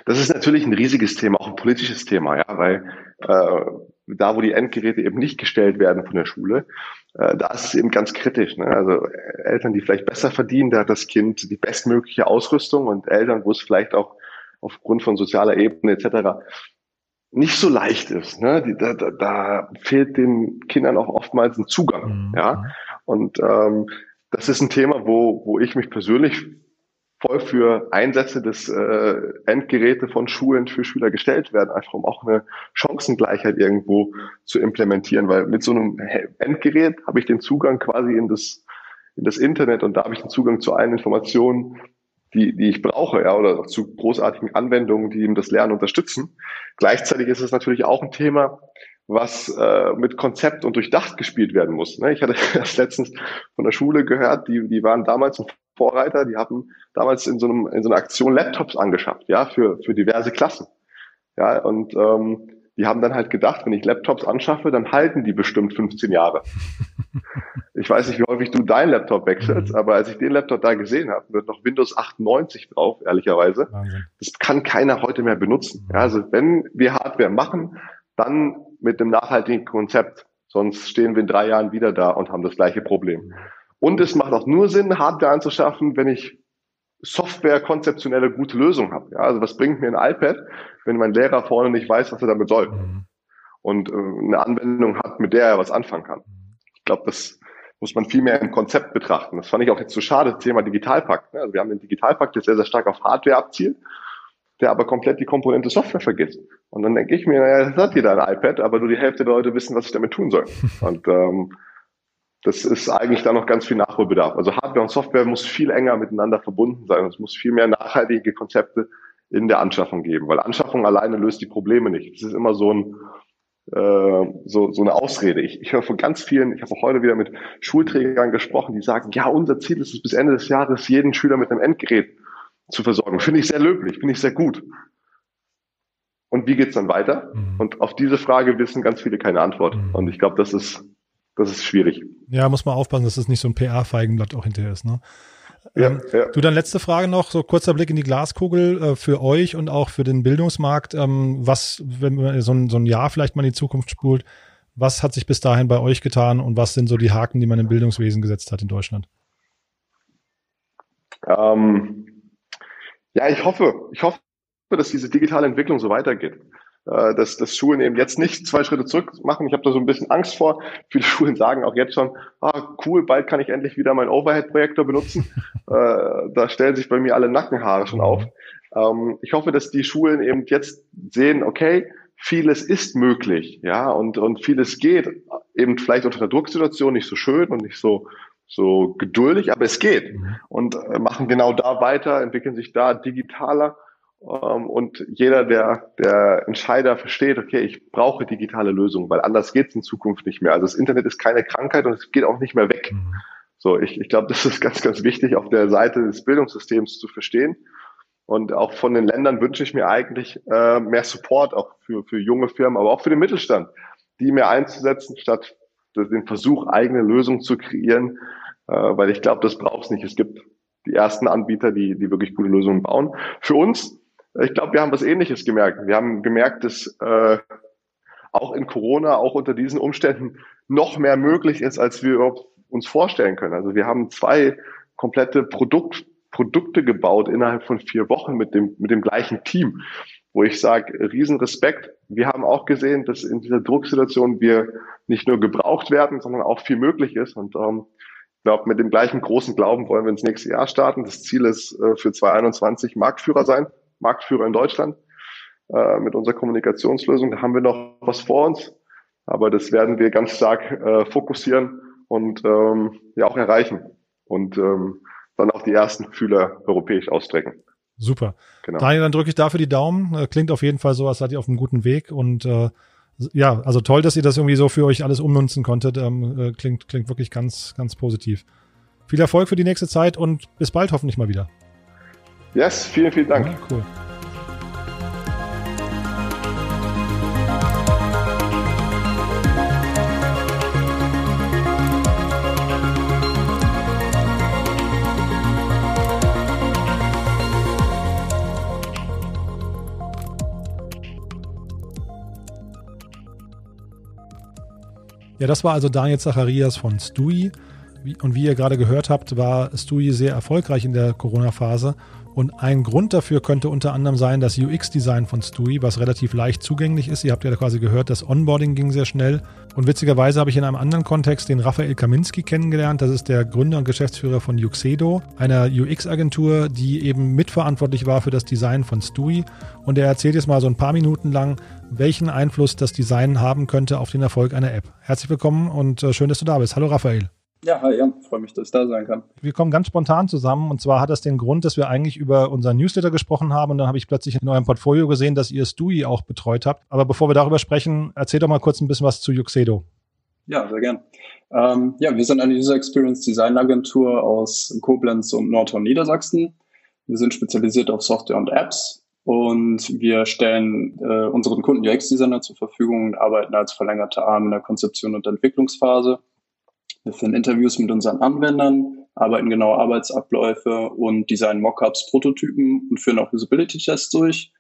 Das ist natürlich ein riesiges Thema, auch ein politisches Thema, ja, weil äh, da, wo die Endgeräte eben nicht gestellt werden von der Schule, äh, da ist es eben ganz kritisch. Ne? Also Eltern, die vielleicht besser verdienen, da hat das Kind die bestmögliche Ausrüstung und Eltern, wo es vielleicht auch aufgrund von sozialer Ebene etc. nicht so leicht ist. Ne? Die, da, da, da fehlt den Kindern auch oftmals ein Zugang. Mhm. Ja, und ähm, das ist ein Thema, wo, wo ich mich persönlich voll für Einsätze des äh, Endgeräte von Schulen für Schüler gestellt werden, einfach um auch eine Chancengleichheit irgendwo zu implementieren, weil mit so einem Endgerät habe ich den Zugang quasi in das in das Internet und da habe ich den Zugang zu allen Informationen, die, die ich brauche, ja, oder zu großartigen Anwendungen, die eben das Lernen unterstützen. Gleichzeitig ist es natürlich auch ein Thema, was äh, mit Konzept und durchdacht gespielt werden muss. Ne? Ich hatte das letztens von der Schule gehört, die, die waren damals ein Vorreiter, die haben damals in so, einem, in so einer Aktion Laptops angeschafft, ja, für, für diverse Klassen. Ja, und ähm, die haben dann halt gedacht, wenn ich Laptops anschaffe, dann halten die bestimmt 15 Jahre. Ich weiß nicht, wie häufig du deinen Laptop wechselst, aber als ich den Laptop da gesehen habe, wird noch Windows 98 drauf, ehrlicherweise. Wahnsinn. Das kann keiner heute mehr benutzen. Ja, also wenn wir Hardware machen, dann mit einem nachhaltigen Konzept. Sonst stehen wir in drei Jahren wieder da und haben das gleiche Problem. Und es macht auch nur Sinn, Hardware anzuschaffen, wenn ich Software konzeptionelle gute Lösung habe. Ja, also was bringt mir ein iPad, wenn mein Lehrer vorne nicht weiß, was er damit soll? Mhm. und äh, eine Anwendung hat, mit der er was anfangen kann. Ich glaube, das muss man viel mehr im Konzept betrachten. Das fand ich auch jetzt so schade, das Thema Digitalpakt. Ne? Also wir haben den Digitalpakt, der sehr, sehr stark auf Hardware abzielt, der aber komplett die Komponente Software vergisst. Und dann denke ich mir, naja, das hat jeder ein iPad, aber nur die Hälfte der Leute wissen, was ich damit tun soll. Und ähm, das ist eigentlich da noch ganz viel Nachholbedarf. Also Hardware und Software muss viel enger miteinander verbunden sein. Es muss viel mehr nachhaltige Konzepte in der Anschaffung geben, weil Anschaffung alleine löst die Probleme nicht. Das ist immer so ein äh, so, so eine Ausrede. Ich, ich höre von ganz vielen, ich habe auch heute wieder mit Schulträgern gesprochen, die sagen, ja, unser Ziel ist es bis Ende des Jahres, jeden Schüler mit einem Endgerät zu versorgen. Finde ich sehr löblich, finde ich sehr gut. Und wie geht's dann weiter? Mhm. Und auf diese Frage wissen ganz viele keine Antwort. Mhm. Und ich glaube, das ist das ist schwierig. Ja, muss man aufpassen, dass es nicht so ein PR-Feigenblatt auch hinterher ist. Ne? Ja, ähm, ja. Du, dann letzte Frage noch, so kurzer Blick in die Glaskugel äh, für euch und auch für den Bildungsmarkt. Ähm, was, wenn man so ein, so ein Jahr vielleicht mal in die Zukunft spult, was hat sich bis dahin bei euch getan und was sind so die Haken, die man im Bildungswesen gesetzt hat in Deutschland? Ähm, ja, ich hoffe, ich hoffe, dass diese digitale Entwicklung so weitergeht äh, dass, dass Schulen eben jetzt nicht zwei Schritte zurück machen. Ich habe da so ein bisschen Angst vor. Viele Schulen sagen auch jetzt schon, ah, cool, bald kann ich endlich wieder meinen Overhead-Projektor benutzen. äh, da stellen sich bei mir alle Nackenhaare schon auf. Ähm, ich hoffe, dass die Schulen eben jetzt sehen, okay, vieles ist möglich, ja, und, und vieles geht. Eben vielleicht unter einer Drucksituation nicht so schön und nicht so, so geduldig, aber es geht. Mhm. Und äh, machen genau da weiter, entwickeln sich da digitaler und jeder, der, der Entscheider versteht, okay, ich brauche digitale Lösungen, weil anders geht es in Zukunft nicht mehr. Also das Internet ist keine Krankheit und es geht auch nicht mehr weg. Mhm. So, ich, ich glaube, das ist ganz, ganz wichtig, auf der Seite des Bildungssystems zu verstehen. Und auch von den Ländern wünsche ich mir eigentlich äh, mehr Support, auch für, für junge Firmen, aber auch für den Mittelstand, die mehr einzusetzen, statt den Versuch, eigene Lösungen zu kreieren, äh, weil ich glaube, das braucht es nicht. Es gibt die ersten Anbieter, die, die wirklich gute Lösungen bauen. Für uns ich glaube, wir haben was Ähnliches gemerkt. Wir haben gemerkt, dass äh, auch in Corona, auch unter diesen Umständen noch mehr möglich ist, als wir uns vorstellen können. Also wir haben zwei komplette Produkt, Produkte gebaut innerhalb von vier Wochen mit dem, mit dem gleichen Team, wo ich sage, Riesenrespekt. Wir haben auch gesehen, dass in dieser Drucksituation wir nicht nur gebraucht werden, sondern auch viel möglich ist. Und ähm, ich glaube, mit dem gleichen großen Glauben wollen wir ins nächste Jahr starten. Das Ziel ist äh, für 2021 Marktführer sein. Marktführer in Deutschland äh, mit unserer Kommunikationslösung. Da haben wir noch was vor uns, aber das werden wir ganz stark äh, fokussieren und ähm, ja auch erreichen und ähm, dann auch die ersten Fühler europäisch ausstrecken. Super. Genau. Daniel, dann drücke ich dafür die Daumen. Äh, klingt auf jeden Fall so, als seid ihr auf einem guten Weg und äh, ja, also toll, dass ihr das irgendwie so für euch alles umnutzen konntet. Ähm, äh, klingt, klingt wirklich ganz, ganz positiv. Viel Erfolg für die nächste Zeit und bis bald hoffentlich mal wieder. Yes, vielen, vielen Dank. Ja, cool. Ja, das war also Daniel Zacharias von Stui. Und wie ihr gerade gehört habt, war Stui sehr erfolgreich in der Corona-Phase und ein Grund dafür könnte unter anderem sein das UX-Design von Stui, was relativ leicht zugänglich ist. Ihr habt ja quasi gehört, das Onboarding ging sehr schnell. Und witzigerweise habe ich in einem anderen Kontext den Raphael Kaminski kennengelernt. Das ist der Gründer und Geschäftsführer von Uxedo, einer UX-Agentur, die eben mitverantwortlich war für das Design von Stui. Und er erzählt jetzt mal so ein paar Minuten lang, welchen Einfluss das Design haben könnte auf den Erfolg einer App. Herzlich willkommen und äh, schön, dass du da bist. Hallo Raphael. Ja, hi Jan, freue mich, dass ich da sein kann. Wir kommen ganz spontan zusammen und zwar hat das den Grund, dass wir eigentlich über unseren Newsletter gesprochen haben und dann habe ich plötzlich in eurem Portfolio gesehen, dass ihr Stui auch betreut habt. Aber bevor wir darüber sprechen, erzähl doch mal kurz ein bisschen was zu Yuxedo. Ja, sehr gern. Ähm, ja, wir sind eine User Experience Design Agentur aus Koblenz und Nordhorn Niedersachsen. Wir sind spezialisiert auf Software und Apps und wir stellen äh, unseren Kunden UX-Designer zur Verfügung und arbeiten als verlängerte Arm in der Konzeption und Entwicklungsphase. Wir führen Interviews mit unseren Anwendern, arbeiten genaue Arbeitsabläufe und designen Mockups, Prototypen und führen auch Usability-Tests durch.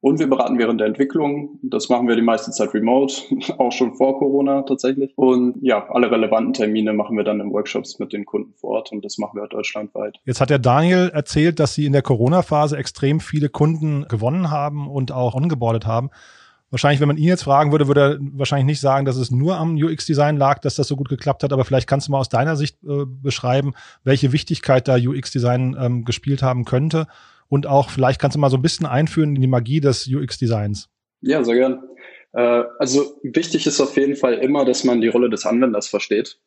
Und wir beraten während der Entwicklung. Das machen wir die meiste Zeit remote, auch schon vor Corona tatsächlich. Und ja, alle relevanten Termine machen wir dann in Workshops mit den Kunden vor Ort und das machen wir deutschlandweit. Jetzt hat der Daniel erzählt, dass Sie in der Corona-Phase extrem viele Kunden gewonnen haben und auch ongeboardet haben. Wahrscheinlich, wenn man ihn jetzt fragen würde, würde er wahrscheinlich nicht sagen, dass es nur am UX-Design lag, dass das so gut geklappt hat. Aber vielleicht kannst du mal aus deiner Sicht äh, beschreiben, welche Wichtigkeit da UX-Design ähm, gespielt haben könnte. Und auch vielleicht kannst du mal so ein bisschen einführen in die Magie des UX-Designs. Ja, sehr gern. Äh, also wichtig ist auf jeden Fall immer, dass man die Rolle des Anwenders versteht.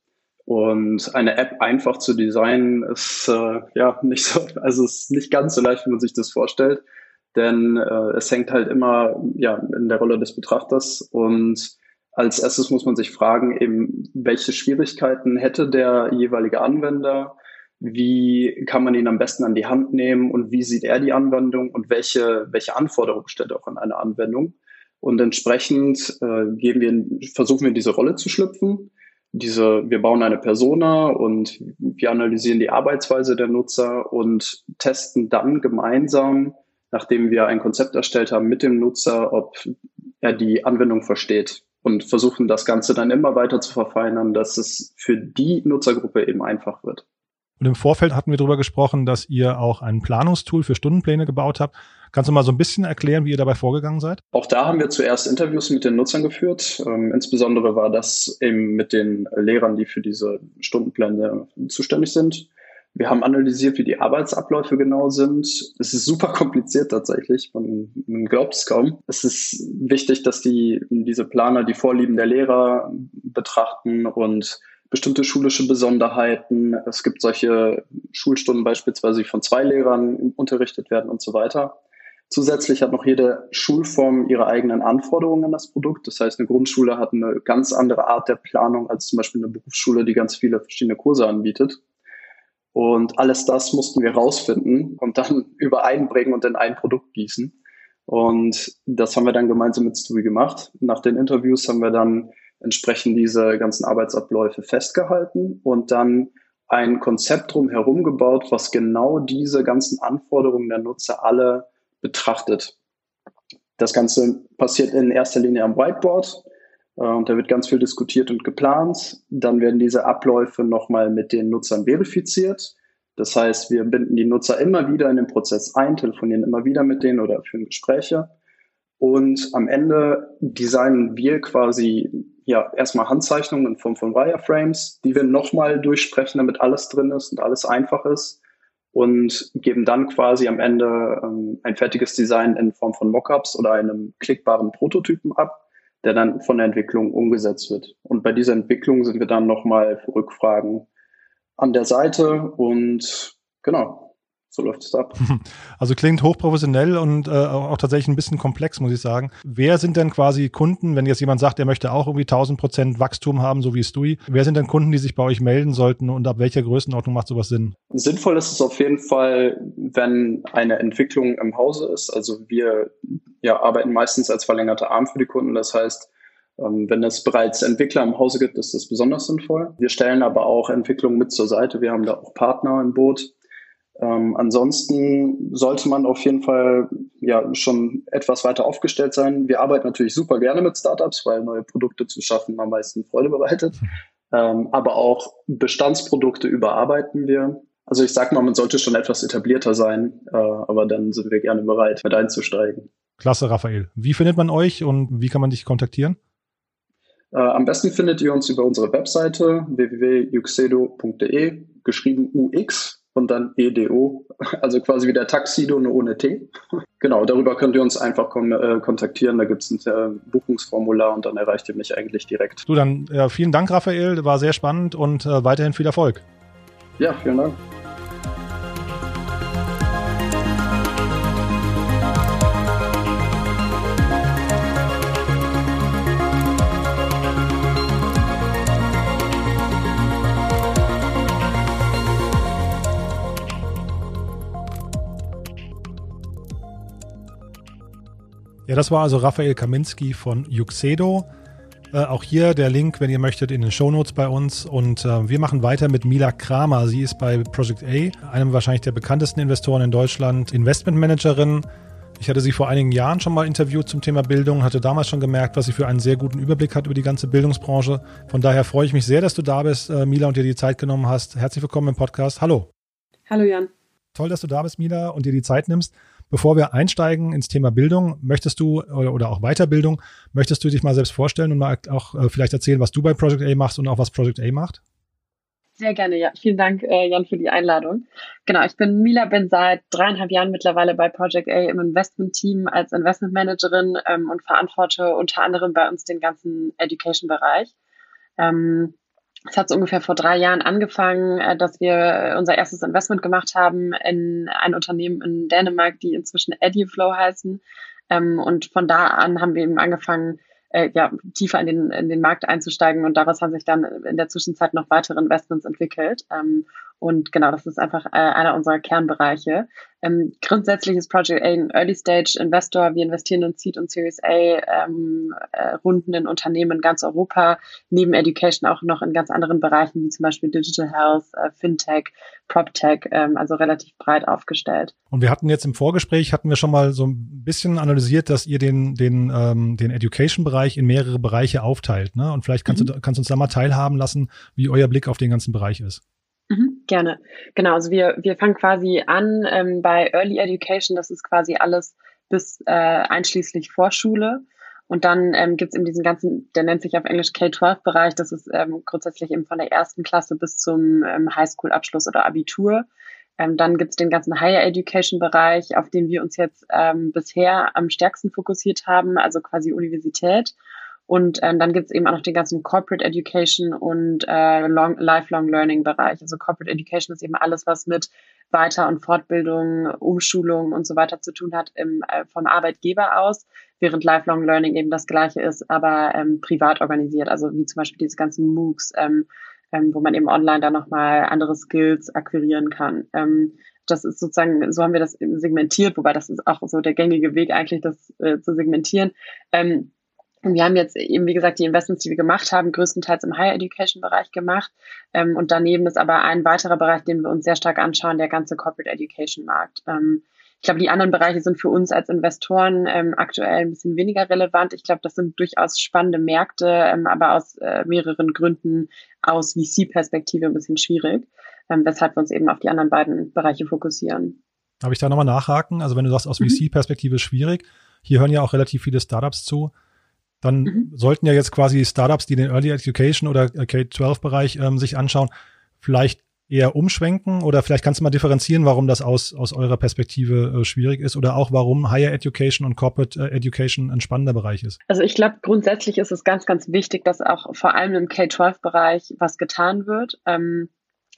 Und eine App einfach zu designen ist äh, ja nicht so, also ist nicht ganz so leicht, wie man sich das vorstellt, denn äh, es hängt halt immer ja in der Rolle des Betrachters. Und als erstes muss man sich fragen, eben welche Schwierigkeiten hätte der jeweilige Anwender, wie kann man ihn am besten an die Hand nehmen? Und wie sieht er die Anwendung? Und welche welche Anforderungen stellt er auch an eine Anwendung? Und entsprechend äh, geben wir versuchen wir diese Rolle zu schlüpfen. Diese, wir bauen eine Persona und wir analysieren die Arbeitsweise der Nutzer und testen dann gemeinsam, nachdem wir ein Konzept erstellt haben mit dem Nutzer, ob er die Anwendung versteht und versuchen das Ganze dann immer weiter zu verfeinern, dass es für die Nutzergruppe eben einfach wird. Und im Vorfeld hatten wir darüber gesprochen, dass ihr auch ein Planungstool für Stundenpläne gebaut habt. Kannst du mal so ein bisschen erklären, wie ihr dabei vorgegangen seid? Auch da haben wir zuerst Interviews mit den Nutzern geführt. Ähm, insbesondere war das eben mit den Lehrern, die für diese Stundenpläne zuständig sind. Wir haben analysiert, wie die Arbeitsabläufe genau sind. Es ist super kompliziert tatsächlich. Man, man glaubt es kaum. Es ist wichtig, dass die, diese Planer die Vorlieben der Lehrer betrachten und bestimmte schulische Besonderheiten. Es gibt solche Schulstunden beispielsweise, die von zwei Lehrern unterrichtet werden und so weiter. Zusätzlich hat noch jede Schulform ihre eigenen Anforderungen an das Produkt. Das heißt, eine Grundschule hat eine ganz andere Art der Planung als zum Beispiel eine Berufsschule, die ganz viele verschiedene Kurse anbietet. Und alles das mussten wir rausfinden und dann übereinbringen und in ein Produkt gießen. Und das haben wir dann gemeinsam mit Stewie gemacht. Nach den Interviews haben wir dann entsprechend diese ganzen Arbeitsabläufe festgehalten und dann ein Konzept drumherum gebaut, was genau diese ganzen Anforderungen der Nutzer alle betrachtet. Das Ganze passiert in erster Linie am Whiteboard und da wird ganz viel diskutiert und geplant. Dann werden diese Abläufe nochmal mit den Nutzern verifiziert. Das heißt, wir binden die Nutzer immer wieder in den Prozess ein, telefonieren immer wieder mit denen oder führen Gespräche. Und am Ende designen wir quasi ja erstmal Handzeichnungen in Form von Wireframes, die wir nochmal durchsprechen, damit alles drin ist und alles einfach ist und geben dann quasi am Ende ähm, ein fertiges Design in Form von Mockups oder einem klickbaren Prototypen ab, der dann von der Entwicklung umgesetzt wird. Und bei dieser Entwicklung sind wir dann nochmal für Rückfragen an der Seite und genau, so läuft es ab. Also klingt hochprofessionell und äh, auch tatsächlich ein bisschen komplex, muss ich sagen. Wer sind denn quasi Kunden, wenn jetzt jemand sagt, er möchte auch irgendwie 1000 Prozent Wachstum haben, so wie Stui? Wer sind denn Kunden, die sich bei euch melden sollten und ab welcher Größenordnung macht sowas Sinn? Sinnvoll ist es auf jeden Fall, wenn eine Entwicklung im Hause ist. Also wir ja, arbeiten meistens als verlängerter Arm für die Kunden. Das heißt, ähm, wenn es bereits Entwickler im Hause gibt, ist das besonders sinnvoll. Wir stellen aber auch Entwicklungen mit zur Seite. Wir haben da auch Partner im Boot, ähm, ansonsten sollte man auf jeden Fall ja schon etwas weiter aufgestellt sein. Wir arbeiten natürlich super gerne mit Startups, weil neue Produkte zu schaffen am meisten Freude bereitet. Ähm, aber auch Bestandsprodukte überarbeiten wir. Also ich sag mal, man sollte schon etwas etablierter sein, äh, aber dann sind wir gerne bereit, mit einzusteigen. Klasse, Raphael. Wie findet man euch und wie kann man dich kontaktieren? Äh, am besten findet ihr uns über unsere Webseite www.juxedo.de, geschrieben UX und dann EDO, also quasi wie der Taxido, nur ohne T. Genau, darüber könnt ihr uns einfach kon äh, kontaktieren. Da gibt es ein äh, Buchungsformular und dann erreicht ihr mich eigentlich direkt. Du, dann ja, vielen Dank, Raphael. War sehr spannend und äh, weiterhin viel Erfolg. Ja, vielen Dank. Ja, das war also Raphael Kaminski von Juxedo. Äh, auch hier der Link, wenn ihr möchtet, in den Shownotes bei uns. Und äh, wir machen weiter mit Mila Kramer. Sie ist bei Project A, einem wahrscheinlich der bekanntesten Investoren in Deutschland, Investmentmanagerin. Ich hatte sie vor einigen Jahren schon mal interviewt zum Thema Bildung, hatte damals schon gemerkt, was sie für einen sehr guten Überblick hat über die ganze Bildungsbranche. Von daher freue ich mich sehr, dass du da bist, äh, Mila, und dir die Zeit genommen hast. Herzlich willkommen im Podcast. Hallo. Hallo Jan. Toll, dass du da bist, Mila, und dir die Zeit nimmst. Bevor wir einsteigen ins Thema Bildung, möchtest du oder, auch Weiterbildung, möchtest du dich mal selbst vorstellen und mal auch äh, vielleicht erzählen, was du bei Project A machst und auch was Project A macht? Sehr gerne, ja. Vielen Dank, äh, Jan, für die Einladung. Genau, ich bin Mila, bin seit dreieinhalb Jahren mittlerweile bei Project A im Investment-Team als Investment Managerin ähm, und verantworte unter anderem bei uns den ganzen Education-Bereich. Ähm, es hat so ungefähr vor drei Jahren angefangen, äh, dass wir unser erstes Investment gemacht haben in ein Unternehmen in Dänemark, die inzwischen EduFlow heißen. Ähm, und von da an haben wir eben angefangen, äh, ja, tiefer in den, in den Markt einzusteigen und daraus haben sich dann in der Zwischenzeit noch weitere Investments entwickelt. Ähm, und genau, das ist einfach äh, einer unserer Kernbereiche. Ähm, grundsätzlich ist Project A ein Early Stage Investor. Wir investieren in Seed und Series A ähm, äh, Runden in Unternehmen in ganz Europa, neben Education auch noch in ganz anderen Bereichen, wie zum Beispiel Digital Health, äh, Fintech, PropTech, ähm, also relativ breit aufgestellt. Und wir hatten jetzt im Vorgespräch, hatten wir schon mal so ein bisschen analysiert, dass ihr den, den, ähm, den Education-Bereich in mehrere Bereiche aufteilt. Ne? Und vielleicht kannst, mhm. du, kannst du uns da mal teilhaben lassen, wie euer Blick auf den ganzen Bereich ist. Gerne. Genau, also wir, wir fangen quasi an ähm, bei Early Education, das ist quasi alles bis äh, einschließlich Vorschule. Und dann ähm, gibt es eben diesen ganzen, der nennt sich auf Englisch K-12-Bereich, das ist ähm, grundsätzlich eben von der ersten Klasse bis zum ähm, Highschool-Abschluss oder Abitur. Ähm, dann gibt es den ganzen Higher Education-Bereich, auf den wir uns jetzt ähm, bisher am stärksten fokussiert haben, also quasi Universität. Und ähm, dann gibt es eben auch noch den ganzen Corporate Education und äh, Long, Lifelong Learning Bereich. Also Corporate Education ist eben alles, was mit Weiter- und Fortbildung, Umschulung und so weiter zu tun hat im, äh, vom Arbeitgeber aus, während Lifelong Learning eben das gleiche ist, aber ähm, privat organisiert. Also wie zum Beispiel diese ganzen MOOCs, ähm, ähm, wo man eben online dann nochmal andere Skills akquirieren kann. Ähm, das ist sozusagen, so haben wir das segmentiert, wobei das ist auch so der gängige Weg eigentlich, das äh, zu segmentieren. Ähm, wir haben jetzt eben, wie gesagt, die Investments, die wir gemacht haben, größtenteils im Higher Education Bereich gemacht. Ähm, und daneben ist aber ein weiterer Bereich, den wir uns sehr stark anschauen, der ganze Corporate Education Markt. Ähm, ich glaube, die anderen Bereiche sind für uns als Investoren ähm, aktuell ein bisschen weniger relevant. Ich glaube, das sind durchaus spannende Märkte, ähm, aber aus äh, mehreren Gründen aus VC-Perspektive ein bisschen schwierig, ähm, weshalb wir uns eben auf die anderen beiden Bereiche fokussieren. Darf ich da nochmal nachhaken? Also wenn du sagst, aus mhm. VC-Perspektive schwierig, hier hören ja auch relativ viele Startups zu dann mhm. sollten ja jetzt quasi Startups, die den Early Education oder K-12-Bereich ähm, sich anschauen, vielleicht eher umschwenken oder vielleicht kannst du mal differenzieren, warum das aus, aus eurer Perspektive äh, schwierig ist oder auch warum Higher Education und Corporate äh, Education ein spannender Bereich ist? Also ich glaube, grundsätzlich ist es ganz, ganz wichtig, dass auch vor allem im K-12-Bereich was getan wird. Ähm,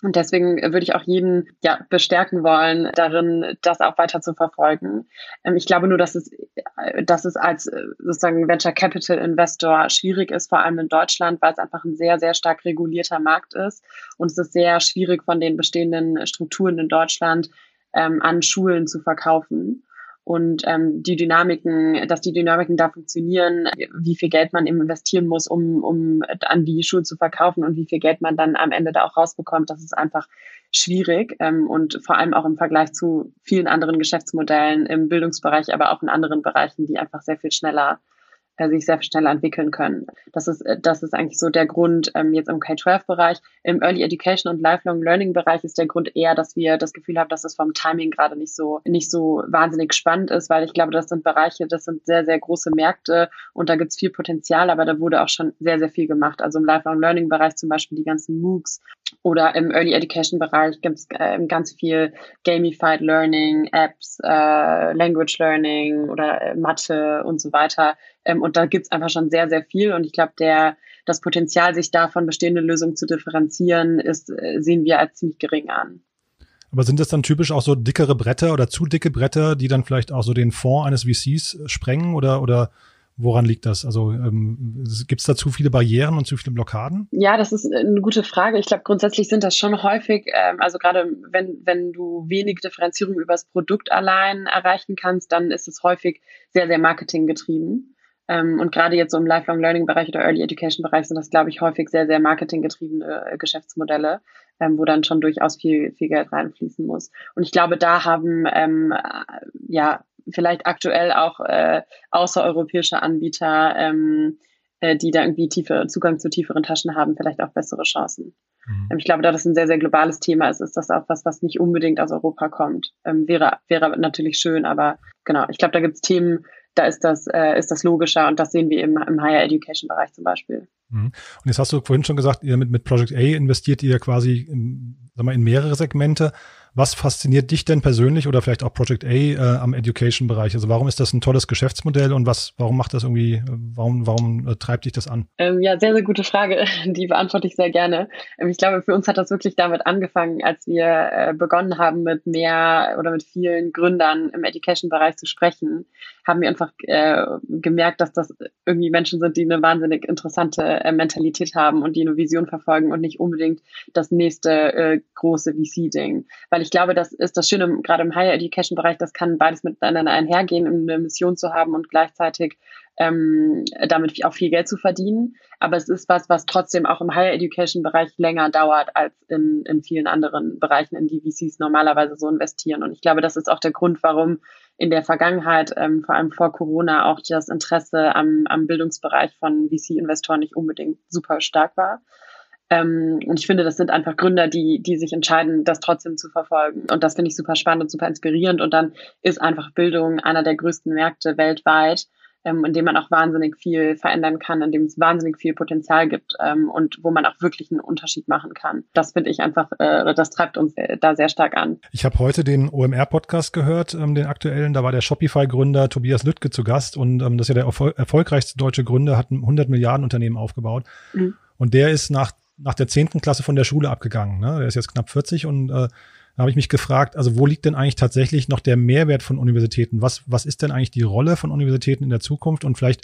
und deswegen würde ich auch jeden ja, bestärken wollen, darin, das auch weiter zu verfolgen. Ähm, ich glaube nur, dass es, äh, dass es als äh, sozusagen Venture Capital Investor schwierig ist, vor allem in Deutschland, weil es einfach ein sehr, sehr stark regulierter Markt ist. Und es ist sehr schwierig von den bestehenden Strukturen in Deutschland ähm, an Schulen zu verkaufen und ähm, die Dynamiken, dass die Dynamiken da funktionieren, wie viel Geld man eben investieren muss, um, um an die Schulen zu verkaufen und wie viel Geld man dann am Ende da auch rausbekommt, das ist einfach schwierig ähm, und vor allem auch im Vergleich zu vielen anderen Geschäftsmodellen im Bildungsbereich, aber auch in anderen Bereichen, die einfach sehr viel schneller sich sehr schneller entwickeln können. Das ist, äh, das ist eigentlich so der Grund ähm, jetzt im K-12-Bereich. Im Early Education und Lifelong Learning-Bereich ist der Grund eher, dass wir das Gefühl haben, dass es vom Timing gerade nicht so, nicht so wahnsinnig spannend ist, weil ich glaube, das sind Bereiche, das sind sehr, sehr große Märkte und da gibt es viel Potenzial, aber da wurde auch schon sehr, sehr viel gemacht. Also im Lifelong Learning-Bereich zum Beispiel die ganzen MOOCs oder im Early Education-Bereich gibt es äh, ganz viel Gamified Learning, Apps, äh, Language Learning oder äh, Mathe und so weiter ähm, und da gibt's einfach schon sehr, sehr viel. Und ich glaube, der, das Potenzial, sich davon bestehende Lösungen zu differenzieren, ist, äh, sehen wir als ziemlich gering an. Aber sind das dann typisch auch so dickere Bretter oder zu dicke Bretter, die dann vielleicht auch so den Fonds eines VCs sprengen oder, oder Woran liegt das? Also ähm, gibt es da zu viele Barrieren und zu viele Blockaden? Ja, das ist eine gute Frage. Ich glaube, grundsätzlich sind das schon häufig, ähm, also gerade wenn, wenn du wenig Differenzierung übers Produkt allein erreichen kannst, dann ist es häufig sehr, sehr marketinggetrieben. Ähm, und gerade jetzt so im Lifelong Learning Bereich oder Early Education Bereich sind das, glaube ich, häufig sehr, sehr marketinggetriebene äh, Geschäftsmodelle, ähm, wo dann schon durchaus viel, viel Geld reinfließen muss. Und ich glaube, da haben ähm, äh, ja vielleicht aktuell auch äh, außereuropäische Anbieter, ähm, äh, die da irgendwie tiefe Zugang zu tieferen Taschen haben, vielleicht auch bessere Chancen. Mhm. Ähm, ich glaube, da das ein sehr, sehr globales Thema ist, ist das auch was, was nicht unbedingt aus Europa kommt. Ähm, wäre, wäre natürlich schön, aber genau, ich glaube, da gibt es Themen, da ist das, äh, ist das logischer und das sehen wir im, im Higher Education Bereich zum Beispiel. Mhm. Und jetzt hast du vorhin schon gesagt, ihr mit, mit Project A investiert ihr quasi in, sag mal, in mehrere Segmente. Was fasziniert dich denn persönlich oder vielleicht auch Project A äh, am Education-Bereich? Also warum ist das ein tolles Geschäftsmodell und was, warum macht das irgendwie, warum, warum äh, treibt dich das an? Ähm, ja, sehr, sehr gute Frage. Die beantworte ich sehr gerne. Ähm, ich glaube, für uns hat das wirklich damit angefangen, als wir äh, begonnen haben, mit mehr oder mit vielen Gründern im Education-Bereich zu sprechen, haben wir einfach äh, gemerkt, dass das irgendwie Menschen sind, die eine wahnsinnig interessante äh, Mentalität haben und die eine Vision verfolgen und nicht unbedingt das nächste äh, große VC-Ding. Weil ich glaube, das ist das Schöne, gerade im Higher Education Bereich, das kann beides miteinander einhergehen, um eine Mission zu haben und gleichzeitig ähm, damit auch viel Geld zu verdienen. Aber es ist was, was trotzdem auch im Higher Education Bereich länger dauert als in, in vielen anderen Bereichen, in die VCs normalerweise so investieren. Und ich glaube, das ist auch der Grund, warum in der Vergangenheit, ähm, vor allem vor Corona, auch das Interesse am, am Bildungsbereich von VC-Investoren nicht unbedingt super stark war. Ähm, und ich finde, das sind einfach Gründer, die, die sich entscheiden, das trotzdem zu verfolgen. Und das finde ich super spannend und super inspirierend. Und dann ist einfach Bildung einer der größten Märkte weltweit, ähm, in dem man auch wahnsinnig viel verändern kann, in dem es wahnsinnig viel Potenzial gibt ähm, und wo man auch wirklich einen Unterschied machen kann. Das finde ich einfach, äh, das treibt uns äh, da sehr stark an. Ich habe heute den OMR-Podcast gehört, ähm, den aktuellen. Da war der Shopify-Gründer Tobias Lüttke zu Gast und ähm, das ist ja der erfol erfolgreichste deutsche Gründer, hat ein 100 Milliarden Unternehmen aufgebaut. Mhm. Und der ist nach nach der zehnten Klasse von der Schule abgegangen. Ne? Der ist jetzt knapp 40 und äh, da habe ich mich gefragt, also wo liegt denn eigentlich tatsächlich noch der Mehrwert von Universitäten? Was, was ist denn eigentlich die Rolle von Universitäten in der Zukunft? Und vielleicht,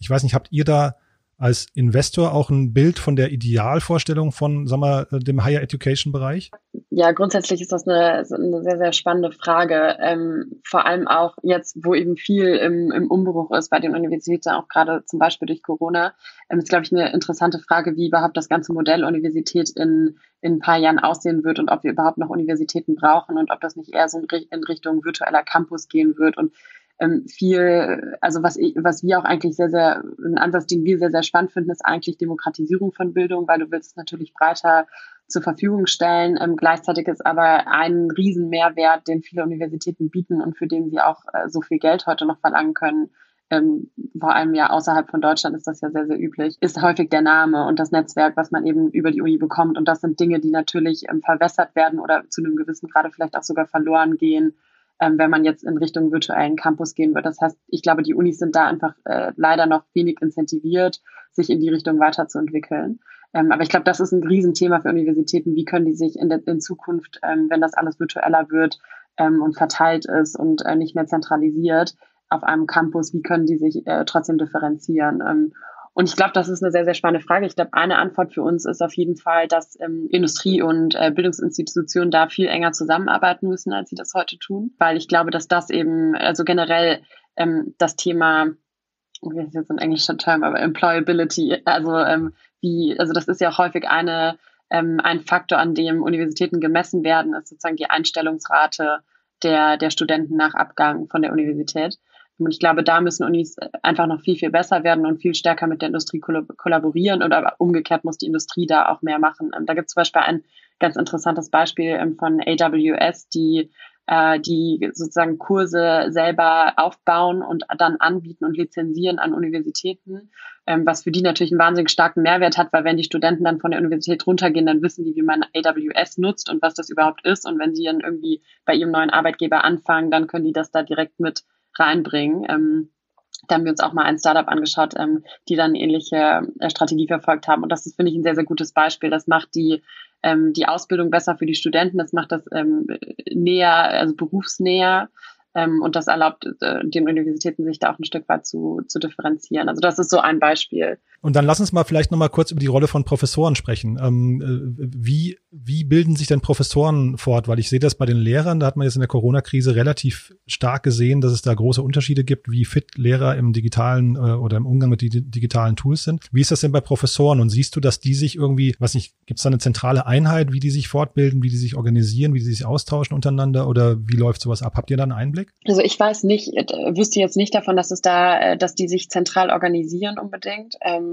ich weiß nicht, habt ihr da als Investor auch ein Bild von der Idealvorstellung von, sag mal, dem Higher Education Bereich? Ja, grundsätzlich ist das eine, eine sehr, sehr spannende Frage. Ähm, vor allem auch jetzt, wo eben viel im, im Umbruch ist bei den Universitäten, auch gerade zum Beispiel durch Corona, ähm, ist, glaube ich, eine interessante Frage, wie überhaupt das ganze Modell Universität in, in ein paar Jahren aussehen wird und ob wir überhaupt noch Universitäten brauchen und ob das nicht eher so in Richtung virtueller Campus gehen wird und ähm, viel, also was, ich, was wir auch eigentlich sehr, sehr, ein Ansatz, den wir sehr, sehr spannend finden, ist eigentlich Demokratisierung von Bildung, weil du willst es natürlich breiter zur Verfügung stellen. Ähm, gleichzeitig ist aber ein Riesenmehrwert, den viele Universitäten bieten und für den sie auch äh, so viel Geld heute noch verlangen können, ähm, vor allem ja außerhalb von Deutschland ist das ja sehr, sehr üblich, ist häufig der Name und das Netzwerk, was man eben über die Uni bekommt. Und das sind Dinge, die natürlich ähm, verwässert werden oder zu einem gewissen Grade vielleicht auch sogar verloren gehen ähm, wenn man jetzt in Richtung virtuellen Campus gehen wird. Das heißt, ich glaube, die Unis sind da einfach äh, leider noch wenig incentiviert, sich in die Richtung weiterzuentwickeln. Ähm, aber ich glaube, das ist ein Riesenthema für Universitäten. Wie können die sich in, der, in Zukunft, ähm, wenn das alles virtueller wird ähm, und verteilt ist und äh, nicht mehr zentralisiert auf einem Campus, wie können die sich äh, trotzdem differenzieren? Und ich glaube, das ist eine sehr, sehr spannende Frage. Ich glaube, eine Antwort für uns ist auf jeden Fall, dass ähm, Industrie und äh, Bildungsinstitutionen da viel enger zusammenarbeiten müssen, als sie das heute tun. Weil ich glaube, dass das eben, also generell ähm, das Thema, das ist jetzt ein englischer Term, aber Employability, also ähm, wie, also das ist ja häufig eine, ähm, ein Faktor, an dem Universitäten gemessen werden, ist sozusagen die Einstellungsrate der, der Studenten nach Abgang von der Universität. Und ich glaube, da müssen Unis einfach noch viel, viel besser werden und viel stärker mit der Industrie kollaborieren oder umgekehrt muss die Industrie da auch mehr machen. Ähm, da gibt es zum Beispiel ein ganz interessantes Beispiel ähm, von AWS, die äh, die sozusagen Kurse selber aufbauen und dann anbieten und lizenzieren an Universitäten, ähm, was für die natürlich einen wahnsinnig starken Mehrwert hat, weil wenn die Studenten dann von der Universität runtergehen, dann wissen die, wie man AWS nutzt und was das überhaupt ist. Und wenn sie dann irgendwie bei ihrem neuen Arbeitgeber anfangen, dann können die das da direkt mit reinbringen. Ähm, da haben wir uns auch mal ein Startup angeschaut, ähm, die dann ähnliche äh, Strategie verfolgt haben. Und das ist, finde ich, ein sehr, sehr gutes Beispiel. Das macht die, ähm, die Ausbildung besser für die Studenten, das macht das ähm, näher, also berufsnäher. Ähm, und das erlaubt äh, den Universitäten, sich da auch ein Stück weit zu, zu differenzieren. Also das ist so ein Beispiel. Und dann lass uns mal vielleicht nochmal kurz über die Rolle von Professoren sprechen. Ähm, äh, wie, wie bilden sich denn Professoren fort? Weil ich sehe das bei den Lehrern, da hat man jetzt in der Corona-Krise relativ stark gesehen, dass es da große Unterschiede gibt, wie fit Lehrer im digitalen äh, oder im Umgang mit digitalen Tools sind. Wie ist das denn bei Professoren? Und siehst du, dass die sich irgendwie, was nicht, gibt es da eine zentrale Einheit, wie die sich fortbilden, wie die sich organisieren, wie die sich austauschen untereinander oder wie läuft sowas ab? Habt ihr da einen Einblick? Einblick? Also ich weiß nicht, äh, wüsste jetzt nicht davon, dass es da, äh, dass die sich zentral organisieren unbedingt. Ähm,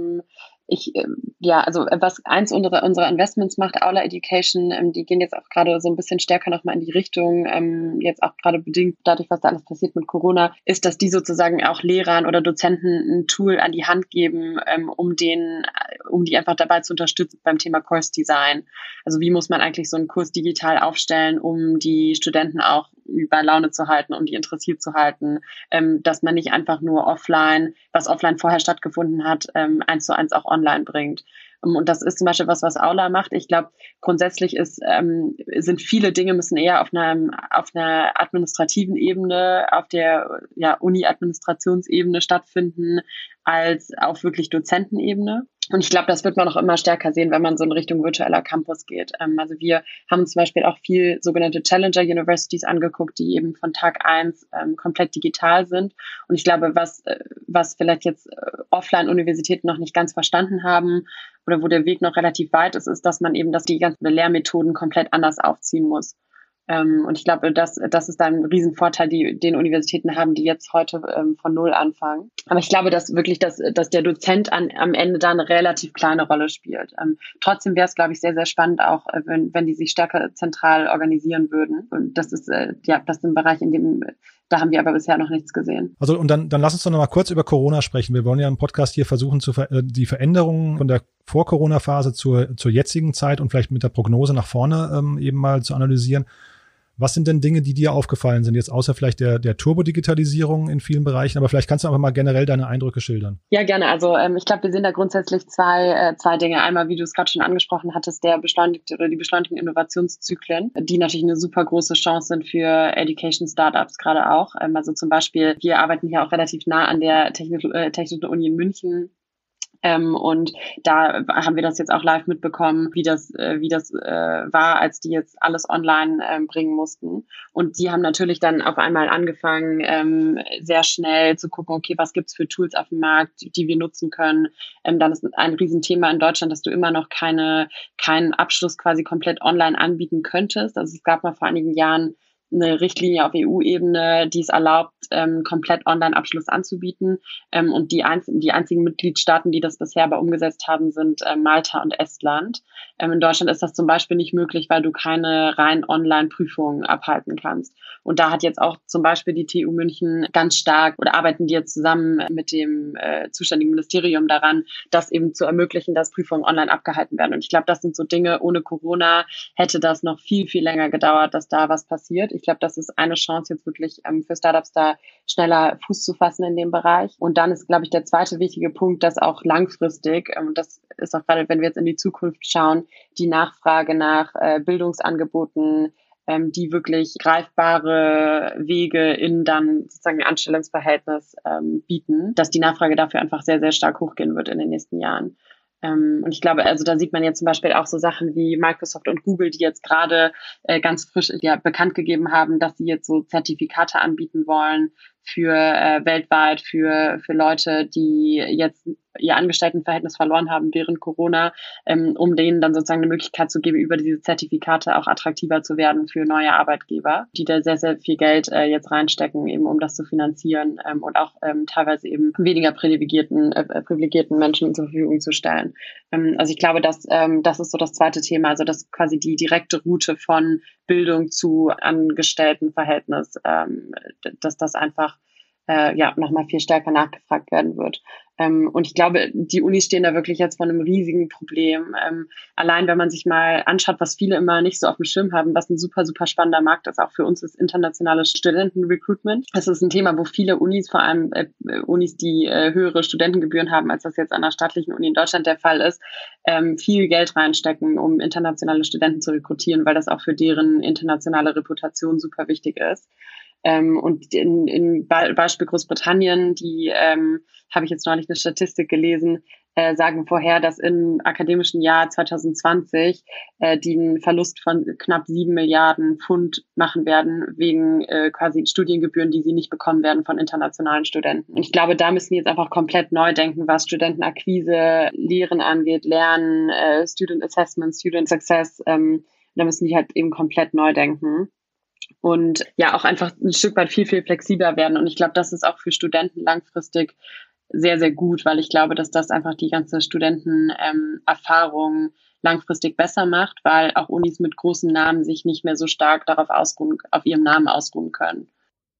ich, ähm, ja, also äh, was eins unserer, unserer Investments macht, Aula Education, ähm, die gehen jetzt auch gerade so ein bisschen stärker nochmal in die Richtung, ähm, jetzt auch gerade bedingt dadurch, was da alles passiert mit Corona, ist, dass die sozusagen auch Lehrern oder Dozenten ein Tool an die Hand geben, ähm, um den, äh, um die einfach dabei zu unterstützen beim Thema Course Design. Also wie muss man eigentlich so einen Kurs digital aufstellen, um die Studenten auch bei Laune zu halten, um die interessiert zu halten, ähm, dass man nicht einfach nur offline, was offline vorher stattgefunden hat, ähm, eins zu eins auch online bringt. Ähm, und das ist zum Beispiel was, was Aula macht. Ich glaube, grundsätzlich ist, ähm, sind viele Dinge müssen eher auf einer, auf einer administrativen Ebene, auf der ja, Uni-Administrationsebene stattfinden, als auf wirklich Dozentenebene. Und ich glaube, das wird man auch immer stärker sehen, wenn man so in Richtung virtueller Campus geht. Ähm, also wir haben zum Beispiel auch viel sogenannte Challenger Universities angeguckt, die eben von Tag eins ähm, komplett digital sind. Und ich glaube, was, äh, was vielleicht jetzt äh, Offline-Universitäten noch nicht ganz verstanden haben oder wo der Weg noch relativ weit ist, ist, dass man eben, dass die ganzen Lehrmethoden komplett anders aufziehen muss. Ähm, und ich glaube, das, das ist dann ein Riesenvorteil, die den Universitäten haben, die jetzt heute ähm, von Null anfangen. Aber ich glaube, dass wirklich, dass, dass der Dozent an, am Ende da eine relativ kleine Rolle spielt. Ähm, trotzdem wäre es, glaube ich, sehr, sehr spannend, auch äh, wenn, wenn die sich stärker zentral organisieren würden. Und das ist, äh, ja, das ist ein Bereich, in dem da haben wir aber bisher noch nichts gesehen. Also und dann, dann lass uns doch noch mal kurz über Corona sprechen. Wir wollen ja im Podcast hier versuchen, zu ver äh, die Veränderungen von der Vor-Corona-Phase zur, zur jetzigen Zeit und vielleicht mit der Prognose nach vorne ähm, eben mal zu analysieren. Was sind denn Dinge, die dir aufgefallen sind, jetzt außer vielleicht der, der Turbo-Digitalisierung in vielen Bereichen, aber vielleicht kannst du einfach mal generell deine Eindrücke schildern. Ja, gerne. Also ähm, ich glaube, wir sehen da grundsätzlich zwei, äh, zwei Dinge. Einmal, wie du es gerade schon angesprochen hattest, der beschleunigte oder die beschleunigten Innovationszyklen, die natürlich eine super große Chance sind für Education Startups gerade auch. Ähm, also zum Beispiel, wir arbeiten hier auch relativ nah an der Technik äh, Technischen Uni in München ähm, und da haben wir das jetzt auch live mitbekommen, wie das, äh, wie das äh, war, als die jetzt alles online ähm, bringen mussten. Und die haben natürlich dann auf einmal angefangen, ähm, sehr schnell zu gucken, okay, was gibt's für Tools auf dem Markt, die wir nutzen können. Ähm, dann ist ein Riesenthema in Deutschland, dass du immer noch keine, keinen Abschluss quasi komplett online anbieten könntest. Also es gab mal vor einigen Jahren eine Richtlinie auf EU-Ebene, die es erlaubt, ähm, komplett Online-Abschluss anzubieten. Ähm, und die, einz die einzigen Mitgliedstaaten, die das bisher aber umgesetzt haben, sind äh, Malta und Estland. Ähm, in Deutschland ist das zum Beispiel nicht möglich, weil du keine rein Online-Prüfungen abhalten kannst. Und da hat jetzt auch zum Beispiel die TU München ganz stark oder arbeiten die jetzt zusammen mit dem äh, zuständigen Ministerium daran, das eben zu ermöglichen, dass Prüfungen online abgehalten werden. Und ich glaube, das sind so Dinge, ohne Corona hätte das noch viel, viel länger gedauert, dass da was passiert. Glaube, das ist eine Chance jetzt wirklich ähm, für Startups da schneller Fuß zu fassen in dem Bereich. Und dann ist, glaube ich, der zweite wichtige Punkt, dass auch langfristig, ähm, das ist auch gerade, wenn wir jetzt in die Zukunft schauen, die Nachfrage nach äh, Bildungsangeboten, ähm, die wirklich greifbare Wege in dann sozusagen ein Anstellungsverhältnis ähm, bieten, dass die Nachfrage dafür einfach sehr, sehr stark hochgehen wird in den nächsten Jahren. Ähm, und ich glaube, also da sieht man jetzt zum Beispiel auch so Sachen wie Microsoft und Google, die jetzt gerade äh, ganz frisch ja, bekannt gegeben haben, dass sie jetzt so Zertifikate anbieten wollen für äh, weltweit für für Leute, die jetzt ihr Angestelltenverhältnis verloren haben während Corona, ähm, um denen dann sozusagen eine Möglichkeit zu geben, über diese Zertifikate auch attraktiver zu werden für neue Arbeitgeber, die da sehr, sehr viel Geld äh, jetzt reinstecken, eben um das zu finanzieren ähm, und auch ähm, teilweise eben weniger privilegierten, äh, äh privilegierten Menschen zur Verfügung zu stellen. Ähm, also ich glaube, dass ähm, das ist so das zweite Thema, also dass quasi die direkte Route von Bildung zu Angestelltenverhältnis, ähm, dass das einfach äh, ja nochmal viel stärker nachgefragt werden wird. Ähm, und ich glaube, die Unis stehen da wirklich jetzt vor einem riesigen Problem. Ähm, allein wenn man sich mal anschaut, was viele immer nicht so auf dem Schirm haben, was ein super, super spannender Markt ist, auch für uns ist internationales Studentenrecruitment. Das ist ein Thema, wo viele Unis, vor allem äh, Unis, die äh, höhere Studentengebühren haben, als das jetzt an der staatlichen Uni in Deutschland der Fall ist, ähm, viel Geld reinstecken, um internationale Studenten zu rekrutieren, weil das auch für deren internationale Reputation super wichtig ist. Ähm, und in, in Beispiel Großbritannien, die ähm, habe ich jetzt neulich eine Statistik gelesen, äh, sagen vorher, dass im akademischen Jahr 2020 äh, die einen Verlust von knapp sieben Milliarden Pfund machen werden, wegen äh, quasi Studiengebühren, die sie nicht bekommen werden von internationalen Studenten. Und ich glaube, da müssen wir jetzt einfach komplett neu denken, was Studentenakquise, Lehren angeht, Lernen, äh, Student Assessment, Student Success. Ähm, da müssen die halt eben komplett neu denken und ja auch einfach ein Stück weit viel, viel flexibler werden. Und ich glaube, das ist auch für Studenten langfristig sehr, sehr gut, weil ich glaube, dass das einfach die ganze Studentenerfahrung ähm, langfristig besser macht, weil auch Unis mit großen Namen sich nicht mehr so stark darauf ausruhen, auf ihrem Namen ausruhen können.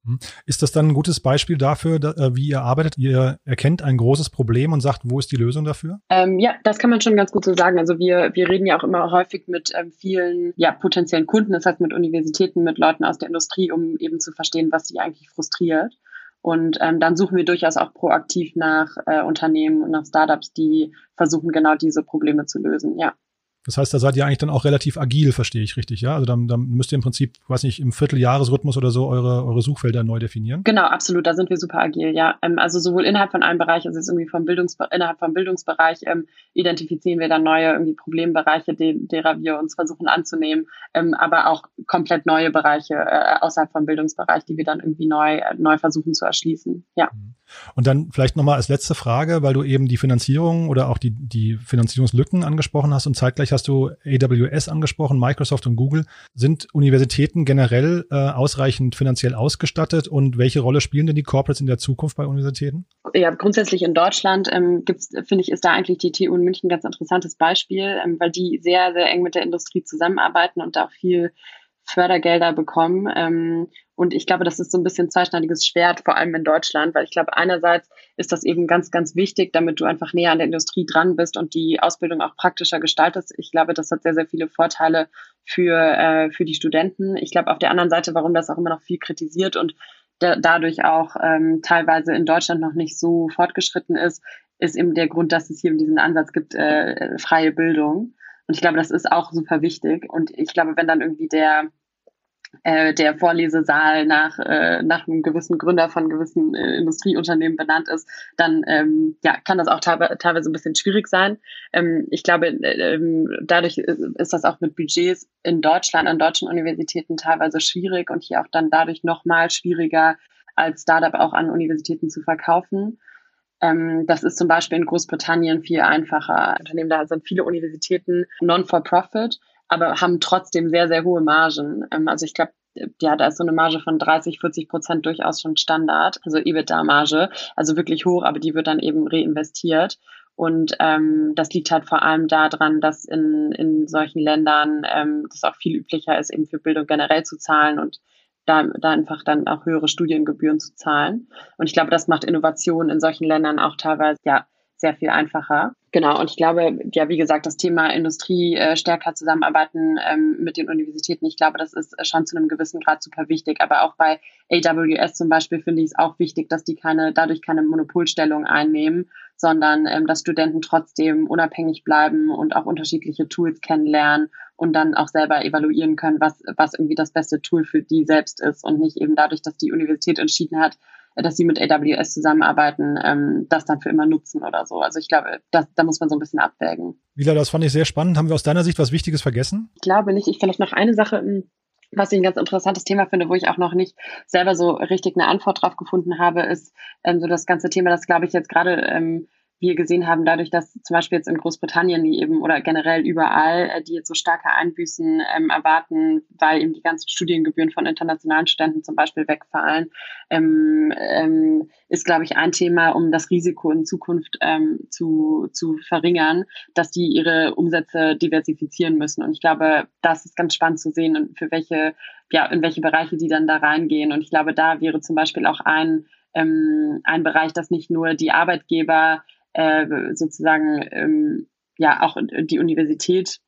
Hm. Ist das dann ein gutes Beispiel dafür, da, äh, wie ihr arbeitet? Ihr erkennt ein großes Problem und sagt, wo ist die Lösung dafür? Ähm, ja, das kann man schon ganz gut so sagen. Also wir, wir reden ja auch immer häufig mit ähm, vielen ja, potenziellen Kunden, das heißt mit Universitäten, mit Leuten aus der Industrie, um eben zu verstehen, was sie eigentlich frustriert. Und ähm, dann suchen wir durchaus auch proaktiv nach äh, Unternehmen und nach Startups, die versuchen, genau diese Probleme zu lösen. Ja. Das heißt, da seid ihr eigentlich dann auch relativ agil, verstehe ich richtig, ja? Also dann, dann müsst ihr im Prinzip, weiß nicht, im Vierteljahresrhythmus oder so eure, eure Suchfelder neu definieren. Genau, absolut, da sind wir super agil, ja. Ähm, also sowohl innerhalb von einem Bereich, also jetzt irgendwie vom Bildungs innerhalb vom Bildungsbereich ähm, identifizieren wir dann neue irgendwie Problembereiche, de derer wir uns versuchen anzunehmen, ähm, aber auch komplett neue Bereiche äh, außerhalb vom Bildungsbereich, die wir dann irgendwie neu, äh, neu versuchen zu erschließen, ja. Mhm. Und dann vielleicht nochmal als letzte Frage, weil du eben die Finanzierung oder auch die, die Finanzierungslücken angesprochen hast und zeitgleich hast du AWS angesprochen, Microsoft und Google. Sind Universitäten generell äh, ausreichend finanziell ausgestattet und welche Rolle spielen denn die Corporates in der Zukunft bei Universitäten? Ja, grundsätzlich in Deutschland ähm, gibt's, finde ich, ist da eigentlich die TU in München ein ganz interessantes Beispiel, ähm, weil die sehr, sehr eng mit der Industrie zusammenarbeiten und da auch viel Fördergelder bekommen. Ähm, und ich glaube, das ist so ein bisschen zweischneidiges Schwert, vor allem in Deutschland, weil ich glaube, einerseits ist das eben ganz, ganz wichtig, damit du einfach näher an der Industrie dran bist und die Ausbildung auch praktischer gestaltest. Ich glaube, das hat sehr, sehr viele Vorteile für, äh, für die Studenten. Ich glaube, auf der anderen Seite, warum das auch immer noch viel kritisiert und da, dadurch auch ähm, teilweise in Deutschland noch nicht so fortgeschritten ist, ist eben der Grund, dass es hier diesen Ansatz gibt, äh, freie Bildung. Und ich glaube, das ist auch super wichtig. Und ich glaube, wenn dann irgendwie der äh, der Vorlesesaal nach, äh, nach einem gewissen Gründer von gewissen äh, Industrieunternehmen benannt ist, dann ähm, ja, kann das auch teilweise ein bisschen schwierig sein. Ähm, ich glaube, äh, ähm, dadurch ist das auch mit Budgets in Deutschland, an deutschen Universitäten teilweise schwierig und hier auch dann dadurch nochmal schwieriger als Startup auch an Universitäten zu verkaufen. Ähm, das ist zum Beispiel in Großbritannien viel einfacher. Unternehmen, da sind viele Universitäten non-for-profit aber haben trotzdem sehr, sehr hohe Margen. Ähm, also ich glaube, ja, da ist so eine Marge von 30, 40 Prozent durchaus schon Standard, also EBITDA-Marge, also wirklich hoch, aber die wird dann eben reinvestiert. Und ähm, das liegt halt vor allem daran, dass in, in solchen Ländern ähm, das auch viel üblicher ist, eben für Bildung generell zu zahlen und da, da einfach dann auch höhere Studiengebühren zu zahlen. Und ich glaube, das macht Innovation in solchen Ländern auch teilweise ja sehr viel einfacher. Genau, und ich glaube, ja, wie gesagt, das Thema Industrie äh, stärker zusammenarbeiten ähm, mit den Universitäten, ich glaube, das ist schon zu einem gewissen Grad super wichtig. Aber auch bei AWS zum Beispiel finde ich es auch wichtig, dass die keine, dadurch keine Monopolstellung einnehmen, sondern ähm, dass Studenten trotzdem unabhängig bleiben und auch unterschiedliche Tools kennenlernen und dann auch selber evaluieren können, was, was irgendwie das beste Tool für die selbst ist und nicht eben dadurch, dass die Universität entschieden hat, dass sie mit AWS zusammenarbeiten, ähm, das dann für immer nutzen oder so. Also ich glaube, das, da muss man so ein bisschen abwägen. Wieler, das fand ich sehr spannend. Haben wir aus deiner Sicht was Wichtiges vergessen? Ich glaube nicht. Ich vielleicht noch eine Sache, hm, was ich ein ganz interessantes Thema finde, wo ich auch noch nicht selber so richtig eine Antwort drauf gefunden habe, ist ähm, so das ganze Thema, das glaube ich jetzt gerade ähm, wir gesehen haben, dadurch, dass zum Beispiel jetzt in Großbritannien die eben oder generell überall, äh, die jetzt so starke Einbüßen ähm, erwarten, weil eben die ganzen Studiengebühren von internationalen Studenten zum Beispiel wegfallen, ähm, ähm, ist, glaube ich, ein Thema, um das Risiko in Zukunft ähm, zu, zu verringern, dass die ihre Umsätze diversifizieren müssen. Und ich glaube, das ist ganz spannend zu sehen und für welche, ja, in welche Bereiche die dann da reingehen. Und ich glaube, da wäre zum Beispiel auch ein, ähm, ein Bereich, dass nicht nur die Arbeitgeber äh, sozusagen ähm, ja auch die Universität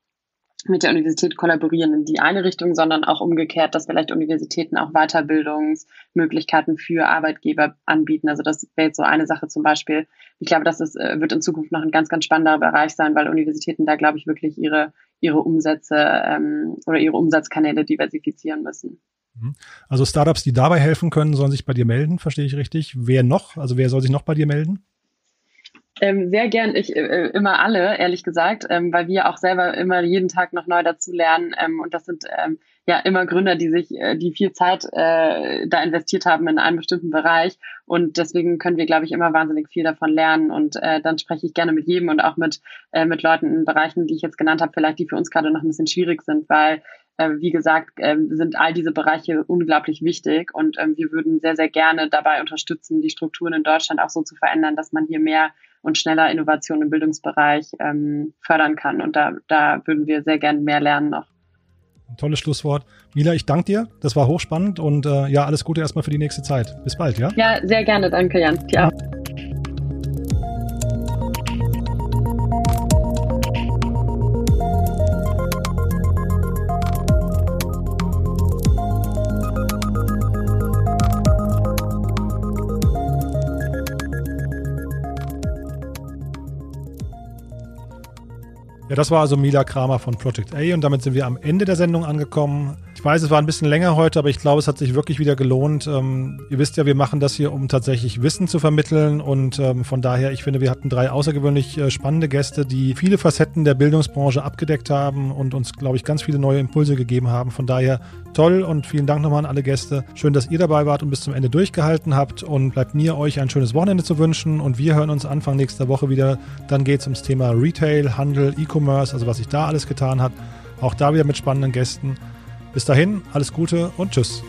mit der Universität kollaborieren in die eine Richtung, sondern auch umgekehrt, dass vielleicht Universitäten auch Weiterbildungsmöglichkeiten für Arbeitgeber anbieten. Also das wäre jetzt so eine Sache zum Beispiel. Ich glaube, das ist, äh, wird in Zukunft noch ein ganz, ganz spannender Bereich sein, weil Universitäten da, glaube ich, wirklich ihre, ihre Umsätze ähm, oder ihre Umsatzkanäle diversifizieren müssen. Mhm. Also Startups, die dabei helfen können, sollen sich bei dir melden, verstehe ich richtig. Wer noch? Also wer soll sich noch bei dir melden? Ähm, sehr gern, ich äh, immer alle, ehrlich gesagt, ähm, weil wir auch selber immer jeden Tag noch neu dazu lernen. Ähm, und das sind ähm, ja immer Gründer, die sich, äh, die viel Zeit äh, da investiert haben in einen bestimmten Bereich. Und deswegen können wir, glaube ich, immer wahnsinnig viel davon lernen. Und äh, dann spreche ich gerne mit jedem und auch mit, äh, mit Leuten in Bereichen, die ich jetzt genannt habe, vielleicht die für uns gerade noch ein bisschen schwierig sind, weil äh, wie gesagt, äh, sind all diese Bereiche unglaublich wichtig und ähm, wir würden sehr, sehr gerne dabei unterstützen, die Strukturen in Deutschland auch so zu verändern, dass man hier mehr und schneller Innovation im Bildungsbereich ähm, fördern kann. Und da, da würden wir sehr gerne mehr lernen noch. Ein tolles Schlusswort. Mila, ich danke dir. Das war hochspannend und äh, ja, alles Gute erstmal für die nächste Zeit. Bis bald, ja? Ja, sehr gerne. Danke, Jan. Ja. Ja, das war also Mila Kramer von Project A und damit sind wir am Ende der Sendung angekommen. Ich weiß, es war ein bisschen länger heute, aber ich glaube, es hat sich wirklich wieder gelohnt. Ähm, ihr wisst ja, wir machen das hier, um tatsächlich Wissen zu vermitteln und ähm, von daher, ich finde, wir hatten drei außergewöhnlich äh, spannende Gäste, die viele Facetten der Bildungsbranche abgedeckt haben und uns, glaube ich, ganz viele neue Impulse gegeben haben. Von daher toll und vielen Dank nochmal an alle Gäste. Schön, dass ihr dabei wart und bis zum Ende durchgehalten habt und bleibt mir, euch ein schönes Wochenende zu wünschen und wir hören uns Anfang nächster Woche wieder. Dann geht es ums Thema Retail, Handel, E-Commerce, also was sich da alles getan hat. Auch da wieder mit spannenden Gästen. Bis dahin, alles Gute und tschüss.